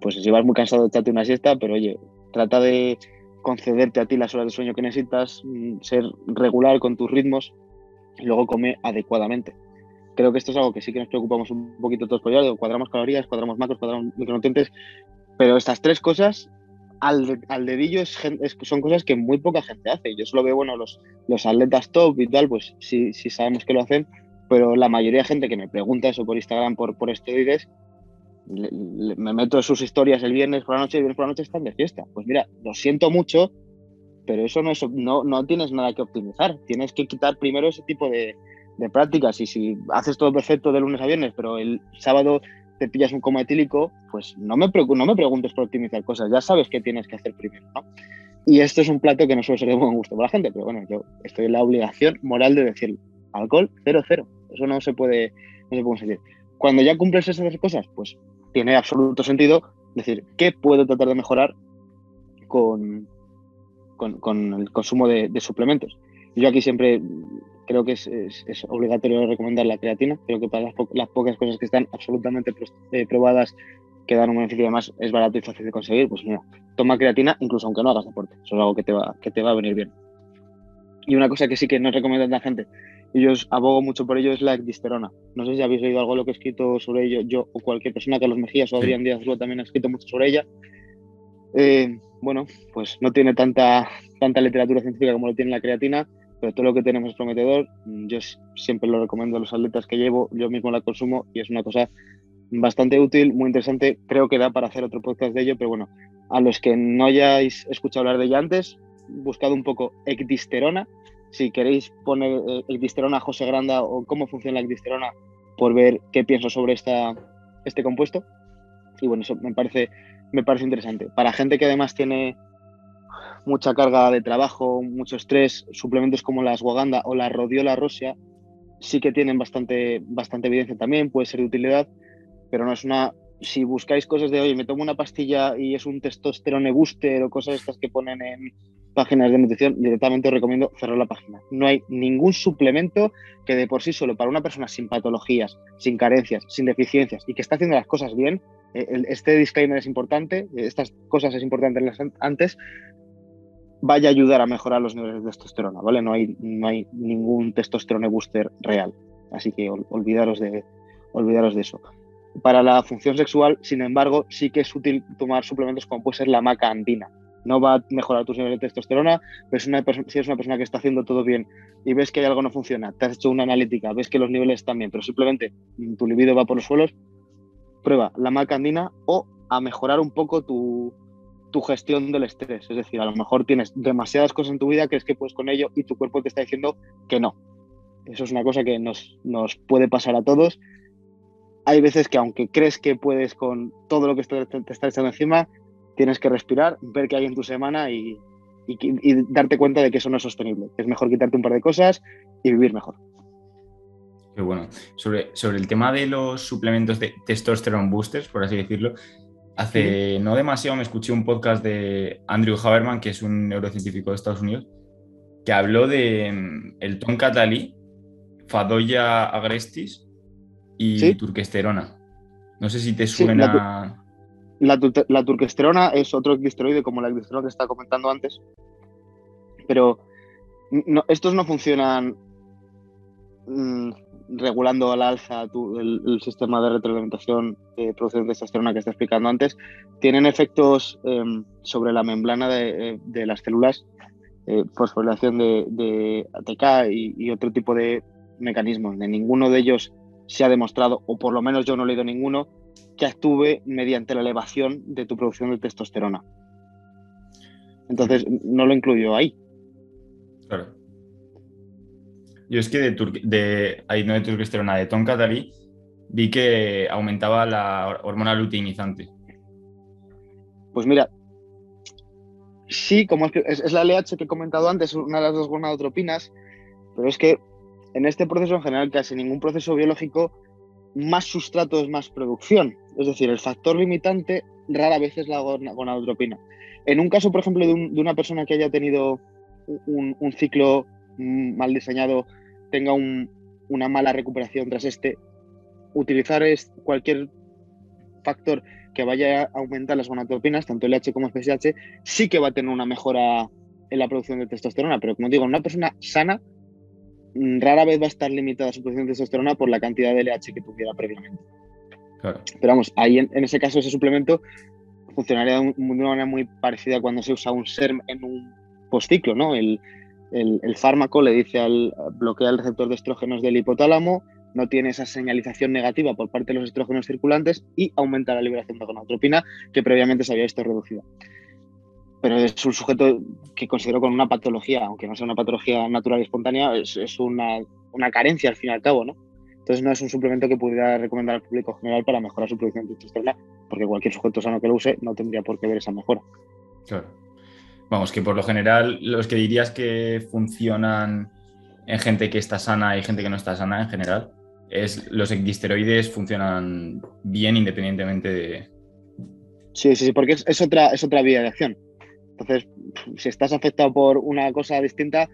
Pues si vas muy cansado, echarte una siesta, pero oye, trata de concederte a ti las horas de sueño que necesitas, mm, ser regular con tus ritmos y luego come adecuadamente. Creo que esto es algo que sí que nos preocupamos un poquito todos por ello, cuadramos calorías, cuadramos macros, cuadramos micronutrientes, pero estas tres cosas al, dedillo son cosas que muy poca gente hace. Yo solo veo, bueno, los, los atletas top y tal, pues sí, sabemos que lo hacen, pero la mayoría de gente que me pregunta eso por Instagram, por, por esteroides, me meto sus historias el viernes por la noche y el viernes por la noche están de fiesta. Pues mira, lo siento mucho, pero eso no, es, no, no tienes nada que optimizar. Tienes que quitar primero ese tipo de, de prácticas y si haces todo perfecto de lunes a viernes, pero el sábado te pillas un coma etílico, pues no me, no me preguntes por optimizar cosas, ya sabes qué tienes que hacer primero. Y esto es un plato que no suele ser de buen gusto para la gente, pero bueno, yo estoy en la obligación moral de decirlo. Alcohol, cero, cero. Eso no se puede, no se puede conseguir. Cuando ya cumples esas cosas, pues tiene absoluto sentido decir, ¿qué puedo tratar de mejorar con, con, el consumo de suplementos? Yo aquí siempre creo que es, obligatorio recomendar la creatina. Creo que para las, pocas cosas que están absolutamente eh, probadas que dan un beneficio además es barato y fácil de conseguir, pues mira, toma creatina incluso aunque no hagas deporte. Eso es algo que te va, que te va a venir bien. Y una cosa que sí que no recomiendo a la gente, y yo abogo mucho por ello, es la ecdisterona. No sé si habéis leído algo de lo que he escrito sobre ello, yo o cualquier persona, Carlos Mejías o Adrián Díaz también ha escrito mucho sobre ella. Eh, bueno, pues no tiene tanta, tanta literatura científica como lo tiene la creatina, pero todo lo que tenemos es prometedor. Mm, yo siempre lo recomiendo a los atletas que llevo, yo mismo la consumo y es una cosa bastante útil, muy interesante. Creo que da para hacer otro podcast de ello, pero bueno, a los que no hayáis escuchado hablar de ella antes, buscad un poco ecdisterona. Si queréis poner eh, ecdisterona José Granda o cómo funciona la ecdisterona por ver qué pienso sobre esta, este compuesto. Y bueno, eso me parece, me parece interesante. Para gente que además tiene mucha carga de trabajo, mucho estrés, suplementos como la ashwagandha o la rodiola rosia sí que tienen bastante, bastante evidencia también, puede ser de utilidad, pero no es una... Si buscáis cosas de, oye, me tomo una pastilla y es un testosterone booster o cosas estas que ponen en, páginas de nutrición, directamente os recomiendo cerrar la página. No hay ningún suplemento que de por sí solo para una persona sin patologías, sin carencias, sin deficiencias y que está haciendo las cosas bien, eh, este disclaimer es importante, estas cosas es importante antes, vaya a ayudar a mejorar los niveles de testosterona, ¿vale? No hay, no hay ningún testosterone booster real, así que olvidaros, de, olvidaros de eso. Para la función sexual, sin embargo, sí que es útil tomar suplementos como puede ser la maca andina no va a mejorar tus niveles de testosterona, pero si, eres una persona que está haciendo todo bien y ves que algo no funciona, te has hecho una analítica, ves que los niveles están bien, pero simplemente tu libido va por los suelos, prueba la macandina o a mejorar un poco tu, gestión del estrés. Es decir, a lo mejor tienes demasiadas cosas en tu vida, crees que puedes con ello y tu cuerpo te está diciendo que no. Eso es una cosa que nos, nos puede pasar a todos. Hay veces que aunque crees que puedes con todo lo que te, te está echando encima, tienes que respirar, ver qué hay en tu semana y, darte cuenta de que eso no es sostenible. Es mejor quitarte un par de cosas y vivir mejor. Qué bueno. Sobre, sobre el tema de los suplementos de testosterone boosters, por así decirlo, hace no demasiado me escuché un podcast de Andrew Haberman, que es un neurocientífico de Estados Unidos, que habló de mm, el tonkatalí, Fadoya agrestis y turquesterona. No sé si te suena. La, turquesterona es otro glisteroide como la glisterona que estaba comentando antes, pero estos no funcionan mm, regulando al alza el, sistema de retroalimentación de producción de testosterona que está explicando antes. Tienen efectos em, sobre la membrana de, eh, las células, eh, fosforilación de, ATK y, y, otro tipo de mecanismos. De ninguno de ellos se ha demostrado, o por lo menos yo no he leído ninguno, que actúe mediante la elevación de tu producción de testosterona. Entonces, no lo incluyo ahí. Claro. Yo es que de, de ahí no de testosterona, de Tonkatali, vi que aumentaba la hormona luteinizante. Pues mira, sí, como es, es, la LH que he comentado antes, una de las dos gonadotropinas, pero es que en este proceso en general, casi ningún proceso biológico, más sustrato es más producción. Es decir, el factor limitante rara vez es la gonadotropina. En un caso, por ejemplo, de, una persona que haya tenido un, ciclo mal diseñado, tenga una mala recuperación tras este, utilizar cualquier factor que vaya a aumentar las gonadotropinas, tanto LH como FSH, sí que va a tener una mejora en la producción de testosterona. Pero como digo, una persona sana, mm, rara vez va a estar limitada su producción de testosterona por la cantidad de LH que tuviera previamente. Pero vamos, ahí en, ese caso ese suplemento funcionaría de, una manera muy parecida cuando se usa un SERM en un postciclo, ¿no? El, fármaco le dice al bloquea el receptor de estrógenos del hipotálamo, no tiene esa señalización negativa por parte de los estrógenos circulantes y aumenta la liberación de gonadotropina que previamente se había visto reducida. Pero es un sujeto que considero con una patología, aunque no sea una patología natural y espontánea, es, es una, una, carencia al fin y al cabo, ¿no? Entonces no es un suplemento que pudiera recomendar al público general para mejorar su producción de testosterona, porque cualquier sujeto sano que lo use no tendría por qué ver esa mejora. Claro. Vamos, que por lo general los que dirías que funcionan en gente que está sana y gente que no está sana en general, es los ecdisteroides funcionan bien independientemente de... Sí, sí, sí, porque es, otra, es otra vía de acción. Entonces, si estás afectado por una cosa distinta,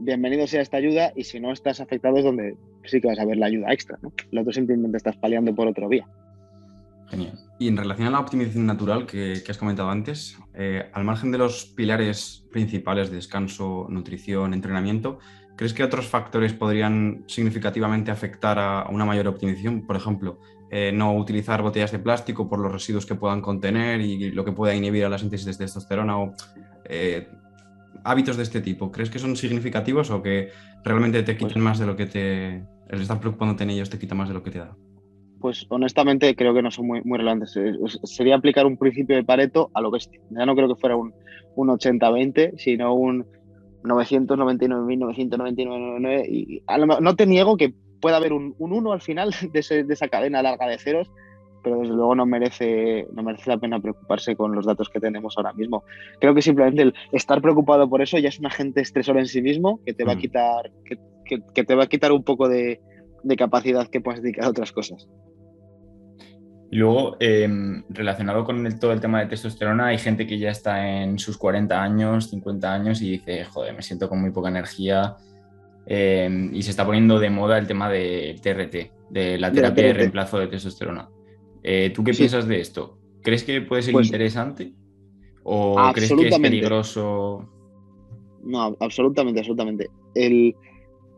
bienvenido sea esta ayuda y si no estás afectado es donde sí que vas a ver la ayuda extra. ¿no? Lo otro simplemente estás paliando por otro vía. Genial. Y en relación a la optimización natural que, has comentado antes, eh, al margen de los pilares principales de descanso, nutrición, entrenamiento, ¿crees que otros factores podrían significativamente afectar a, una mayor optimización? Por ejemplo, eh, no utilizar botellas de plástico por los residuos que puedan contener y lo que pueda inhibir a la síntesis de testosterona o eh, hábitos de este tipo, ¿crees que son significativos o que realmente te quitan pues más de lo que te... El estar preocupándote en ellos te quita más de lo que te da? Pues honestamente creo que no son muy, muy relevantes. Eh, sería aplicar un principio de Pareto a lo bestia. Ya no creo que fuera un, un 80-20, sino un 999.999. Y no te niego que pueda haber un, un 1 al final de, de esa cadena larga de ceros, pero desde luego no merece, no merece la pena preocuparse con los datos que tenemos ahora mismo. Creo que simplemente el estar preocupado por eso ya es un agente estresor en sí mismo que te va a mm. quitar, que, te va a quitar un poco de, capacidad que puedas dedicar a otras cosas. Y luego, em, relacionado con todo el tema de testosterona, hay gente que ya está en sus 40 años, 50 años y dice, joder, me siento con muy poca energía. Em, y se está poniendo de moda el tema de TRT, de la terapia de, reemplazo de testosterona. Eh, ¿Tú qué piensas de esto? ¿Crees que puede ser pues interesante? ¿O crees que es peligroso? No, absolutamente, absolutamente. El,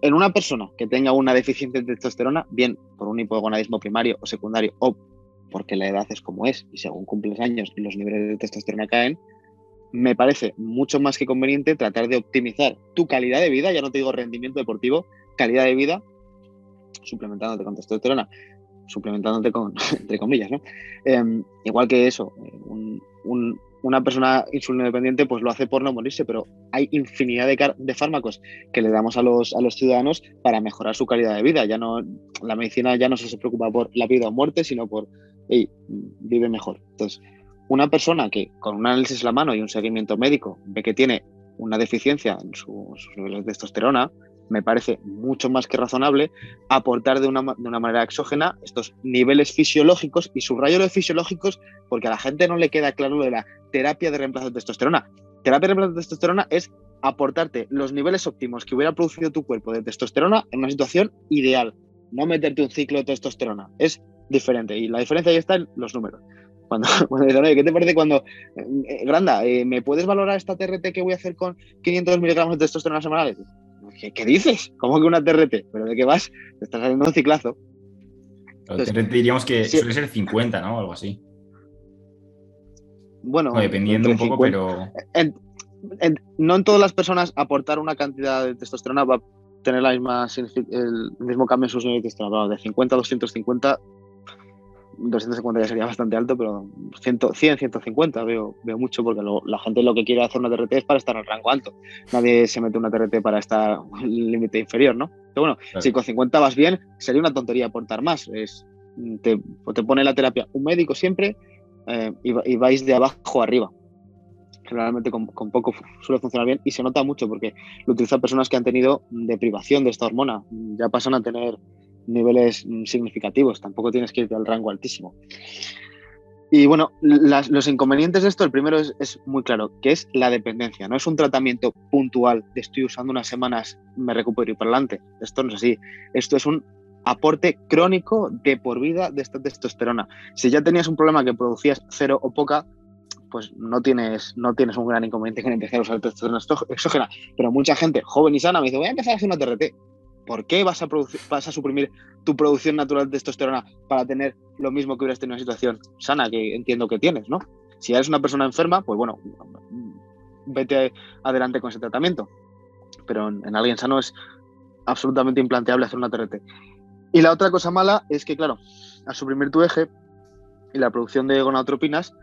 en una persona que tenga una deficiencia de testosterona, bien por un hipogonadismo primario o secundario o porque la edad es como es y según cumples años los niveles de testosterona caen, me parece mucho más que conveniente tratar de optimizar tu calidad de vida, ya no te digo rendimiento deportivo, calidad de vida, suplementándote con testosterona, suplementándote con, entre comillas, ¿no? Em, igual que eso, una persona insulino dependiente pues lo hace por no morirse, pero hay infinidad de, de, fármacos que le damos a los, a los ciudadanos para mejorar su calidad de vida. Ya no, la medicina ya no se preocupa por la vida o muerte, sino por y vive mejor. Entonces, una persona que con un análisis en la mano y un seguimiento médico ve que tiene una deficiencia en sus niveles de testosterona, me parece mucho más que razonable aportar de una, de una, manera exógena estos niveles fisiológicos y subrayo de fisiológicos porque a la gente no le queda claro lo de la terapia de reemplazo de testosterona. Terapia de reemplazo de testosterona es aportarte los niveles óptimos que hubiera producido tu cuerpo de testosterona en una situación ideal, no meterte un ciclo de testosterona. Es diferente. Y la diferencia ahí está en los números. Cuando, dicen, oye, ¿qué te parece cuando, eh, Granda, eh, ¿me puedes valorar esta TRT que voy a hacer con 500 miligramos de testosterona semanales? ¿Qué, ¿Qué, dices? ¿Cómo que una TRT? ¿Pero de qué vas? Te estás haciendo un ciclazo. TRT diríamos que suele ser 50, ¿no? Algo así. Bueno, dependiendo un poco, pero. no en todas las personas aportar una cantidad de testosterona va a tener la misma, el mismo cambio en sus niveles de testosterona. De 50 a 250 250 ya sería bastante alto, pero 100, 150 veo, veo mucho porque la gente lo que quiere hacer una TRT es para estar en el rango alto. Nadie se mete una TRT para estar en el límite inferior, ¿no? Pero bueno, si con 50 vas bien, sería una tontería aportar más. Es, te, te pone la terapia un médico siempre eh, y, vais de abajo a arriba. Generalmente con, con, poco suele funcionar bien y se nota mucho porque lo utilizan personas que han tenido deprivación de esta hormona. Ya pasan a tener niveles mm, significativos, tampoco tienes que irte al rango altísimo. Y bueno, los inconvenientes de esto, el primero es, muy claro, que es la dependencia. No es un tratamiento puntual de estoy usando unas semanas, me recupero y para adelante. Esto no es así. Esto es un aporte crónico de por vida de esta testosterona. Si ya tenías un problema que producías cero o poca, pues no tienes, no tienes un gran inconveniente en empezar a usar testosterona exógena. Pero mucha gente joven y sana me dice, voy a empezar a hacer una TRT. ¿Por qué vas a, vas a suprimir tu producción natural de testosterona para tener lo mismo que hubieras tenido en una situación sana que entiendo que tienes, ¿no? Si eres una persona enferma, pues bueno, vete adelante con ese tratamiento. Pero en, alguien sano es absolutamente implanteable hacer una TRT. Y la otra cosa mala es que, claro, al suprimir tu eje y la producción de gonadotropinas,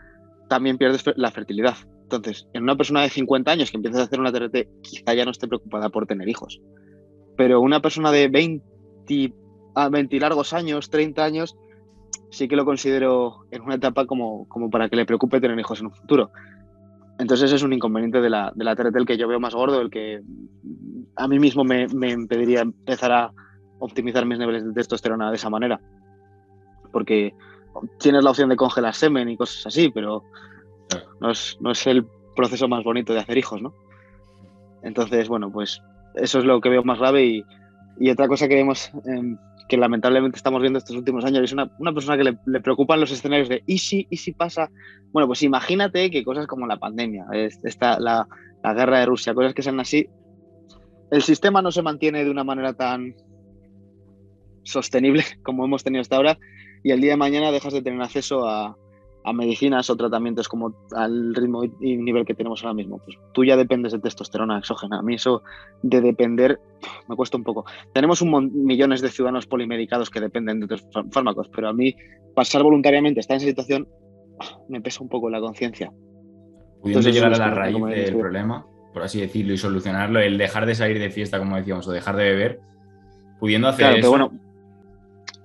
también pierdes la fertilidad. Entonces, en una persona de 50 años que empiezas a hacer una TRT, quizá ya no esté preocupada por tener hijos pero una persona de 20, a 20 largos años, 30 años, sí que lo considero en una etapa como, como para que le preocupe tener hijos en un futuro. Entonces es un inconveniente de la, de la TRT el que yo veo más gordo, el que a mí mismo me, me impediría empezar a optimizar mis niveles de testosterona de esa manera. Porque tienes la opción de congelar semen y cosas así, pero no es, no es el proceso más bonito de hacer hijos, ¿no? Entonces, bueno, pues eso es lo que veo más grave y, otra cosa que vemos em, que lamentablemente estamos viendo estos últimos años es una, persona que le, le, preocupan los escenarios de ¿y si, y si pasa? Bueno, pues imagínate que cosas como la pandemia, esta, la, la guerra de Rusia, cosas que sean así, el sistema no se mantiene de una manera tan sostenible como hemos tenido hasta ahora y el día de mañana dejas de tener acceso a, a medicinas o tratamientos como al ritmo y nivel que tenemos ahora mismo. Pues tú ya dependes de testosterona exógena. A mí eso de depender me cuesta un poco. Tenemos un millones de ciudadanos polimedicados que dependen de otros fármacos, pero a mí pasar voluntariamente, estar en esa situación, me pesa un poco la conciencia. Pudiendo llegar a la raíz del problema, por así decirlo, y solucionarlo, el dejar de salir de fiesta, como decíamos, o dejar de beber, pudiendo hacer eso... bueno,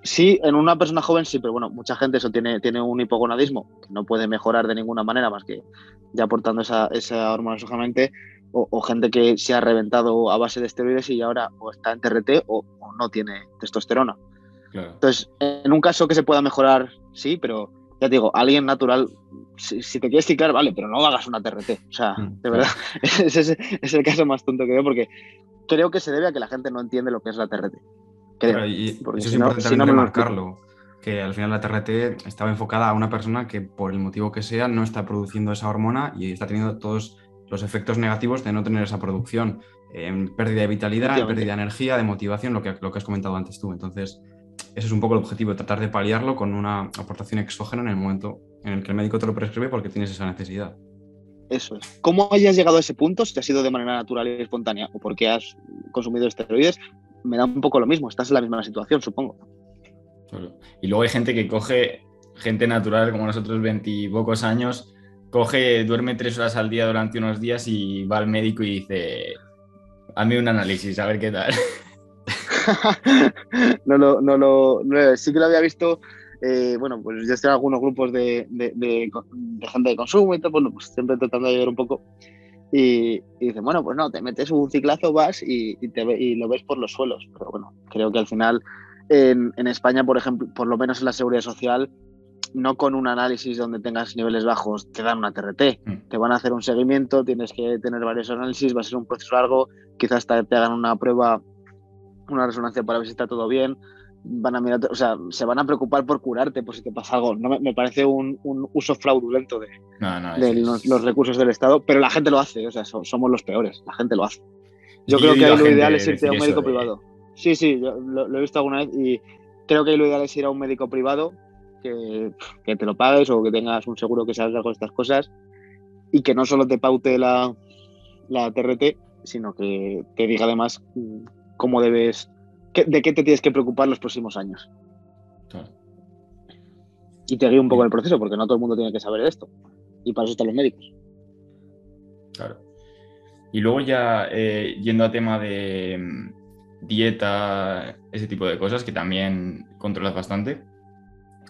Sí, en una persona joven sí, pero bueno, mucha gente eso tiene, tiene un hipogonadismo que no puede mejorar de ninguna manera más que ya aportando esa, esa hormona exógenamente, o, gente que se ha reventado a base de esteroides y ahora o está en TRT o, no tiene testosterona. Entonces, en un caso que se pueda mejorar sí, pero ya te digo, alguien natural, si, te quieres ciclar, vale, pero no hagas una TRT. O sea, mm, de verdad, ese es, el caso más tonto que veo porque creo que se debe a que la gente no entiende lo que es la TRT. Creo. y eso es importante no, remarcarlo, que al final la TRT estaba enfocada a una persona que por el motivo que sea no está produciendo esa hormona y está teniendo todos los efectos negativos de no tener esa producción. en pérdida de vitalidad, pérdida de energía, de motivación, lo que, lo que has comentado antes tú. Entonces, ese es un poco el objetivo, tratar de paliarlo con una aportación exógena en el momento en el que el médico te lo prescribe porque tienes esa necesidad. Eso es. ¿Cómo hayas llegado a ese punto? Si ha sido de manera natural y espontánea o porque has consumido esteroides, me da un poco lo mismo. Estás en la misma situación, supongo. Y luego hay gente que coge, gente natural como nosotros, veintipocos años, coge, duerme tres horas al día durante unos días y va al médico y dice, hazme un análisis, a ver qué tal. no lo, no lo, sí que lo había visto. Eh, bueno, pues yo estoy en algunos grupos de, de, gente de consumo y todo, bueno, pues siempre tratando de ayudar un poco. Y, y dicen, bueno, pues no, te metes un ciclazo, vas y, te, y lo ves por los suelos. Pero bueno, creo que al final en, en, España, por ejemplo, por lo menos en la seguridad social, no con un análisis donde tengas niveles bajos, te dan una TRT. Mm. Te van a hacer un seguimiento, tienes que tener varios análisis, va a ser un proceso largo, quizás te, te hagan una prueba una resonancia para ver si está todo bien, van a mirar, o sea, se van a preocupar por curarte por si te pasa algo. No, me, parece un, uso fraudulento de, los, recursos del Estado, pero la gente lo hace, o sea, somos los peores, la gente lo hace. Yo creo que lo ideal es irte a un médico privado. Sí, sí, yo lo, he visto alguna vez y creo que lo ideal es ir a un médico privado que, que te lo pagues o que tengas un seguro que salga con estas cosas y que no solo te paute la, la TRT, sino que te diga además cómo debes, de qué te tienes que preocupar los próximos años. Y te guío un poco en el proceso, porque no todo el mundo tiene que saber esto. Y para eso están los médicos. Claro. Y luego ya eh, yendo a tema de mm, dieta, ese tipo de cosas que también controlas bastante,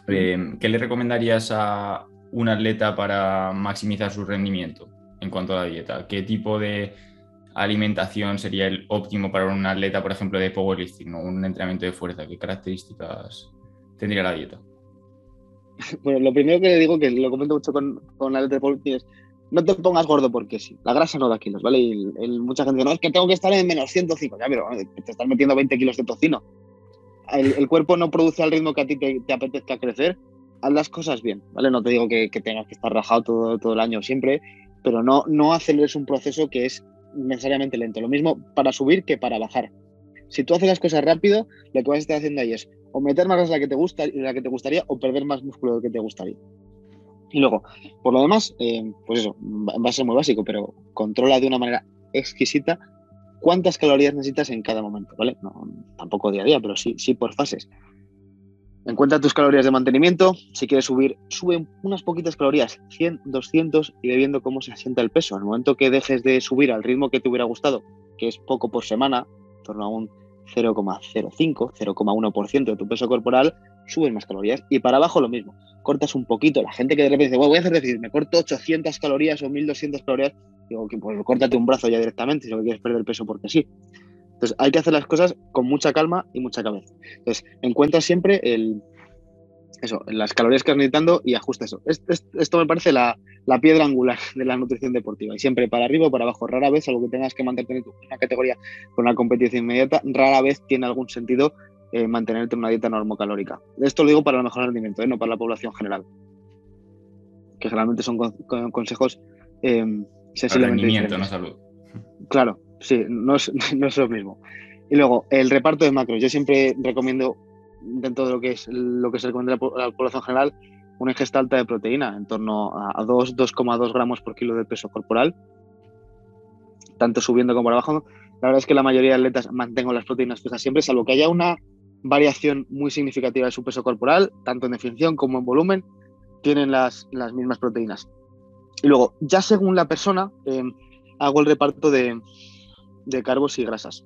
eh, ¿qué le recomendarías a un atleta para maximizar su rendimiento en cuanto a la dieta? ¿Qué tipo de alimentación sería el óptimo para un atleta, por ejemplo, de powerlifting o un entrenamiento de fuerza? ¿Qué características tendría la dieta? Bueno, lo primero que le digo, que lo comento mucho con, con la atleta de powerlifting, es no te pongas gordo porque sí. La grasa no da kilos, ¿vale? Y mucha gente dice, no, es que tengo que estar en menos 105. Ya, pero te estás metiendo 20 kilos de tocino. El, cuerpo no produce al ritmo que a ti te, apetezca crecer. Haz las cosas bien, ¿vale? No te digo que, tengas que estar rajado todo, todo el año siempre, pero no, no aceleres un proceso que es necesariamente lento. Lo mismo para subir que para bajar. Si tú haces las cosas rápido, lo que vas a estar haciendo ahí es o meter más grasa la que te gusta, la que te gustaría o perder más músculo de lo que te gustaría. Y luego, por lo demás, eh, pues eso, va a ser muy básico, pero controla de una manera exquisita cuántas calorías necesitas en cada momento, ¿vale? Tampoco día a día, pero sí, sí por fases. Encuentra tus calorías de mantenimiento. Si quieres subir, sube unas poquitas calorías, 100, 200 y viendo cómo se asienta el peso. En el momento que dejes de subir al ritmo que te hubiera gustado, que es poco por semana, en torno a un 0,05, 0,1% de tu peso corporal, subes más calorías. Y para abajo lo mismo. Cortas un poquito. La gente que de repente dice, voy a hacer decir, me corto 800 calorías o 1200 calorías, digo, pues córtate un brazo ya directamente si lo quieres perder peso porque sí. Entonces, hay que hacer las cosas con mucha calma y mucha cabeza. Entonces, encuentra siempre el, eso, las calorías que estás necesitando y ajusta eso. Esto, me parece la, piedra angular de la nutrición deportiva. Y siempre para arriba o para abajo. Rara vez, algo que tengas que mantener en una categoría con una competición inmediata, rara vez tiene algún sentido eh, mantenerte en una dieta normocalórica. Esto lo digo para el mejor rendimiento, ¿eh? no para la población general. Que generalmente son consejos eh, sensiblemente. no salud. Claro, sí, no es, no es lo mismo. Y luego, el reparto de macros. Yo siempre recomiendo, dentro de lo que es lo que se recomienda a la población general, una ingesta alta de proteína, en torno a 2, 2,2 gramos por kilo de peso corporal, tanto subiendo como abajo. La verdad es que la mayoría de atletas mantengo las proteínas fijas siempre, salvo que haya una variación muy significativa de su peso corporal, tanto en definición como en volumen, tienen las, las mismas proteínas. Y luego, ya según la persona, eh, hago el reparto de, de carbos y grasas.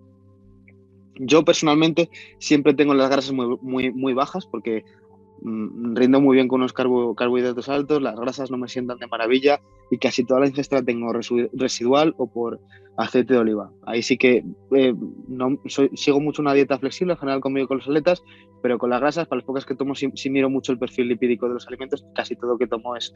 Yo personalmente siempre tengo las grasas muy, muy, bajas porque mm, rindo muy bien con unos carbohidratos altos, las grasas no me sientan de maravilla y casi toda la ingesta tengo residual o por aceite de oliva. Ahí sí que eh, no, sigo mucho una dieta flexible, en general conmigo con los aletas, pero con las grasas, para las pocas que tomo, sí, miro mucho el perfil lipídico de los alimentos, casi todo que tomo es,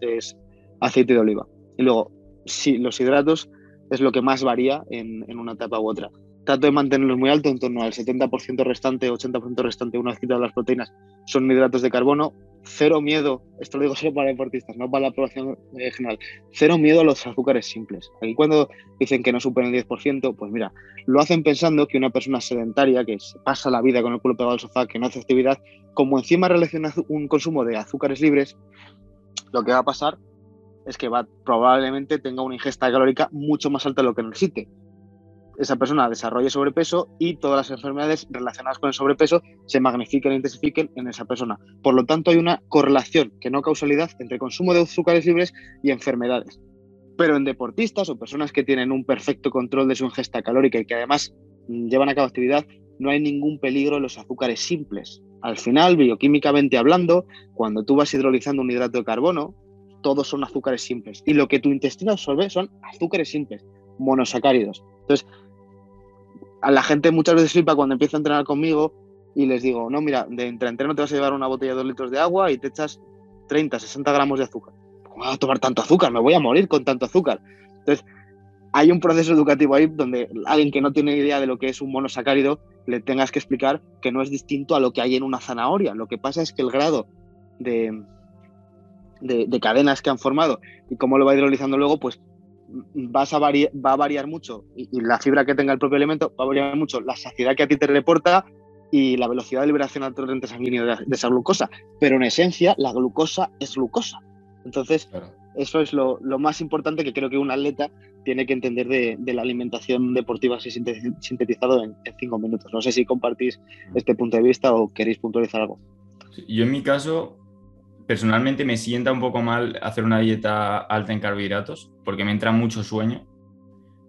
aceite de oliva. Y luego, sí, los hidratos es lo que más varía en, en una etapa u otra trato de mantenerlos muy alto, en torno al 70% restante, 80% restante, una vez quitado las proteínas, son hidratos de carbono. Cero miedo, esto lo digo solo para deportistas, no para la población general, cero miedo a los azúcares simples. Aquí cuando dicen que no superan el 10%, pues mira, lo hacen pensando que una persona sedentaria que pasa la vida con el culo pegado al sofá, que no hace actividad, como encima relaciona un consumo de azúcares libres, lo que va a pasar es que va, probablemente tenga una ingesta calórica mucho más alta de lo que necesite esa persona desarrolle sobrepeso y todas las enfermedades relacionadas con el sobrepeso se magnifiquen e intensifiquen en esa persona. Por lo tanto, hay una correlación, que no causalidad, entre consumo de azúcares libres y enfermedades. Pero en deportistas o personas que tienen un perfecto control de su ingesta calórica y que además mm, llevan a cabo actividad, no hay ningún peligro en los azúcares simples. Al final, bioquímicamente hablando, cuando tú vas hidrolizando un hidrato de carbono, todos son azúcares simples. Y lo que tu intestino absorbe son azúcares simples, monosacáridos. Entonces, a la gente muchas veces flipa cuando empieza a entrenar conmigo y les digo, no, mira, de entre entreno te vas a llevar una botella de dos litros de agua y te echas 30, 60 gramos de azúcar. ¿Cómo voy a tomar tanto azúcar? Me voy a morir con tanto azúcar. Entonces, hay un proceso educativo ahí donde alguien que no tiene idea de lo que es un monosacárido le tengas que explicar que no es distinto a lo que hay en una zanahoria. Lo que pasa es que el grado de, de, cadenas que han formado y cómo lo va hidrolizando luego, pues vas a va a variar mucho y, la fibra que tenga el propio elemento va a variar mucho la saciedad que a ti te reporta y la velocidad de liberación al torrente sanguíneo de, esa glucosa. Pero en esencia, la glucosa es glucosa. Entonces, eso es lo, más importante que creo que un atleta tiene que entender de, la alimentación deportiva así sintetizado en, en, cinco minutos. No sé si compartís mm. este punto de vista o queréis puntualizar algo. Yo en mi caso, personalmente me sienta un poco mal hacer una dieta alta en carbohidratos porque me entra mucho sueño.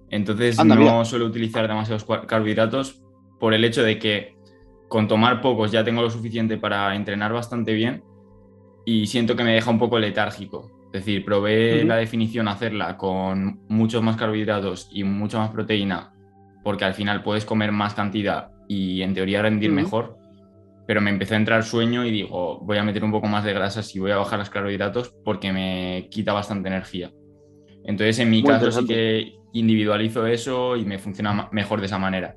Entonces no suelo utilizar demasiados carbohidratos por el hecho de que con tomar pocos ya tengo lo suficiente para entrenar bastante bien y siento que me deja un poco letárgico. Es decir, probé la definición hacerla con muchos más carbohidratos y mucha más proteína porque al final puedes comer más cantidad y en teoría rendir mejor pero me empezó a entrar sueño y digo, voy a meter un poco más de grasas y voy a bajar los carbohidratos porque me quita bastante energía. Entonces, en mi caso sí que individualizo eso y me funciona mejor de esa manera.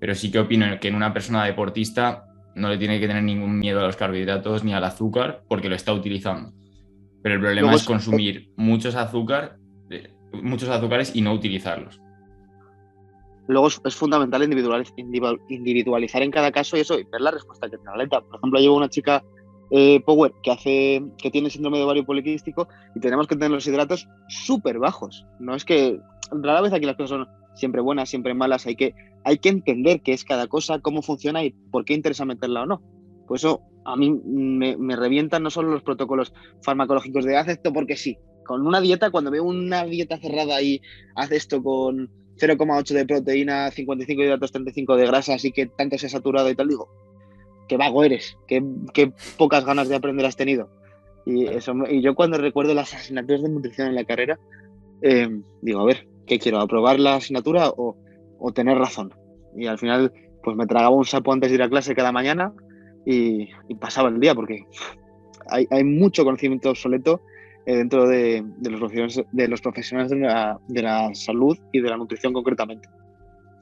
Pero sí que opino que en una persona deportista no le tiene que tener ningún miedo a los carbohidratos ni al azúcar porque lo está utilizando. Pero el problema es consumir muchos azúcar, eh, muchos azúcares y no utilizarlos luego es, fundamental individualizar en cada caso y eso, y ver la respuesta que tiene la atleta. Por ejemplo, llevo una chica eh, Power que tiene síndrome de ovario poliquístico y tenemos que tener los hidratos súper bajos. No es que rara vez aquí las cosas son siempre buenas, siempre malas, hay que, que entender qué es cada cosa, cómo funciona y por qué interesa meterla o no. Por eso a mí me, me revientan no solo los protocolos farmacológicos de haz esto porque sí. Con una dieta, cuando veo una dieta cerrada y haz esto con 0,8 de proteína, 55 de hidratos, 35 de grasa, así que tanto se ha saturado y tal, digo, qué vago eres, qué, pocas ganas de aprender has tenido. Y, eso, y yo cuando recuerdo las asignaturas de nutrición en la carrera, em, digo, a ver, ¿qué quiero? ¿Aprobar la asignatura o, tener razón? Y al final, pues me tragaba un sapo antes de ir a clase cada mañana y, pasaba el día, porque hay, hay mucho conocimiento obsoleto dentro de, los profesionales, de, los profesionales de la, salud y de la nutrición concretamente.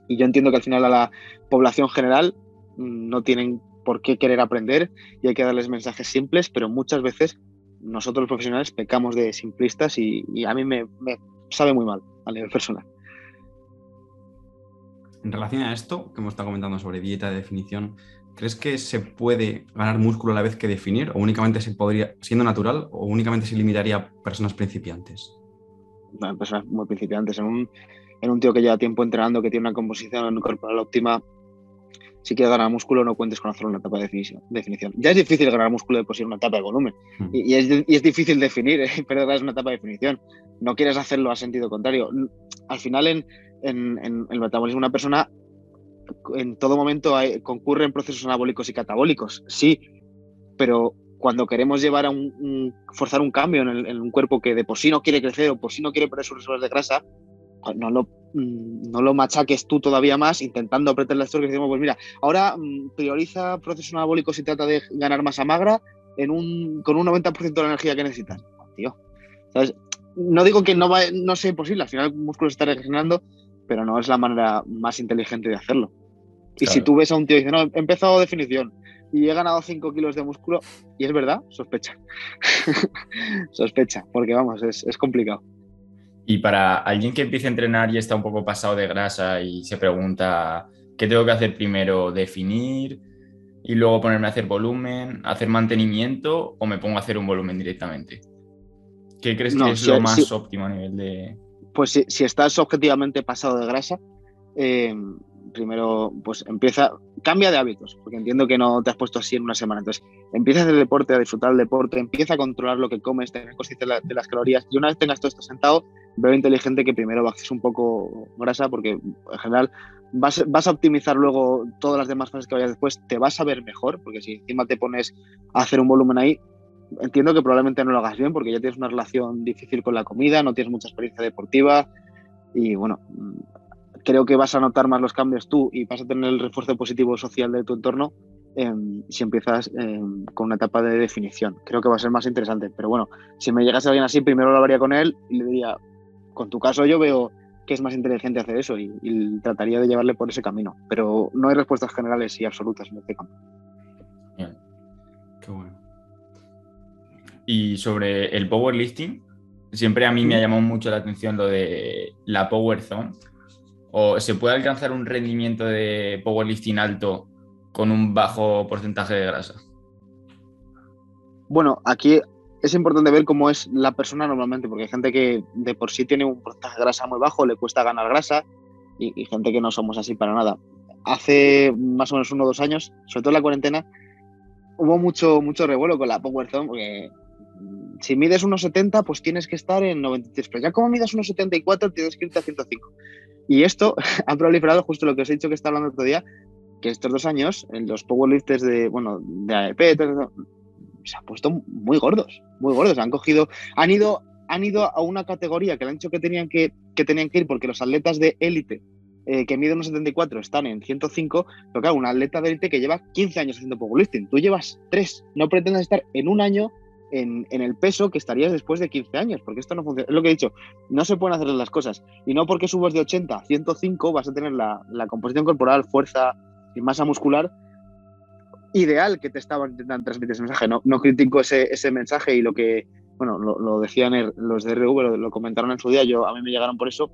Y yo entiendo que al final a la población general mm, no tienen por qué querer aprender y hay que darles mensajes simples, pero muchas veces nosotros los profesionales pecamos de simplistas y, a mí me, me, sabe muy mal a nivel personal. En relación a esto que hemos estado comentando sobre dieta de definición, ¿Crees que se puede ganar músculo a la vez que definir? ¿O únicamente se podría, siendo natural, o únicamente se limitaría a personas principiantes? personas muy principiantes. En un, en un tío que lleva tiempo entrenando, que tiene una composición corporal óptima, si quieres ganar músculo, no cuentes con hacer una etapa de definición. Ya es difícil ganar músculo de por una etapa de volumen. Hmm. Y, es, difícil definir, ¿eh? pero es una etapa de definición. No quieres hacerlo a sentido contrario. Al final, en, en, en el metabolismo de una persona en todo momento concurren procesos anabólicos y catabólicos, sí, pero cuando queremos llevar a un, forzar un cambio en, un cuerpo que de por sí no quiere crecer o por sí no quiere perder sus reservas de grasa, pues no lo, mm, no lo machaques tú todavía más intentando apretar las torres y decimos, pues mira, ahora mm, prioriza proceso anabólico si trata de ganar masa magra en un, con un 90% de la energía que necesitas. Tío, ¿sabes? No digo que no, va, no sea imposible, al final el músculo se está regenerando, pero no es la manera más inteligente de hacerlo. Y si tú ves a un tío y dice, no, he empezado definición y he ganado 5 kilos de músculo, y es verdad, sospecha. sospecha, porque vamos, es, es, complicado. Y para alguien que empiece a entrenar y está un poco pasado de grasa y se pregunta, ¿qué tengo que hacer primero? ¿Definir y luego ponerme a hacer volumen, hacer mantenimiento o me pongo a hacer un volumen directamente? ¿Qué crees que es lo más óptimo a nivel de...? Pues si, si estás objetivamente pasado de grasa, eh, primero, pues empieza, cambia de hábitos, porque entiendo que no te has puesto así en una semana. Entonces, empieza a hacer deporte, a disfrutar del deporte, empieza a controlar lo que comes, tener conciencia de, las calorías. Y una vez tengas todo esto sentado, veo inteligente que primero bajes un poco grasa, porque en general vas, vas, a optimizar luego todas las demás fases que vayas después, te vas a ver mejor, porque si encima te pones a hacer un volumen ahí, entiendo que probablemente no lo hagas bien, porque ya tienes una relación difícil con la comida, no tienes mucha experiencia deportiva. Y bueno, creo que vas a notar más los cambios tú y vas a tener el refuerzo positivo social de tu entorno em, si empiezas em, con una etapa de definición. Creo que va a ser más interesante. Pero bueno, si me llegase alguien así, primero lo hablaría con él y le diría, con tu caso yo veo que es más inteligente hacer eso y, trataría de llevarle por ese camino. Pero no hay respuestas generales y absolutas en este campo. Qué bueno. Y sobre el powerlifting, siempre a mí me ha llamado mucho la atención lo de la power zone ¿O se puede alcanzar un rendimiento de powerlifting alto con un bajo porcentaje de grasa? Bueno, aquí es importante ver cómo es la persona normalmente, porque hay gente que de por sí tiene un porcentaje de grasa muy bajo, le cuesta ganar grasa, y, gente que no somos así para nada. Hace más o menos uno o dos años, sobre todo en la cuarentena, hubo mucho, mucho revuelo con la Power Zone, porque si mides unos 70, pues tienes que estar en 93, pero ya como midas unos 74, tienes que irte a 105. Y esto ha proliferado justo lo que os he dicho que está hablando otro día, que estos dos años, los powerlifters de, bueno, de AEP, se han puesto muy gordos, muy gordos. Han cogido, han ido, han ido a una categoría que le han dicho que tenían que, que tenían que ir porque los atletas de élite eh, que miden unos 74 están en 105, pero claro, un atleta de élite que lleva 15 años haciendo powerlifting, tú llevas 3, no pretendas estar en un año en, el peso que estarías después de 15 años, porque esto no funciona. Es lo que he dicho, no se pueden hacer las cosas. Y no porque subas de 80 a 105 vas a tener la, composición corporal, fuerza y masa muscular ideal que te estaban intentando transmitir ese mensaje. No, no critico ese, ese mensaje y lo que, bueno, lo, decían los de RV, lo, lo, comentaron en su día, yo a mí me llegaron por eso,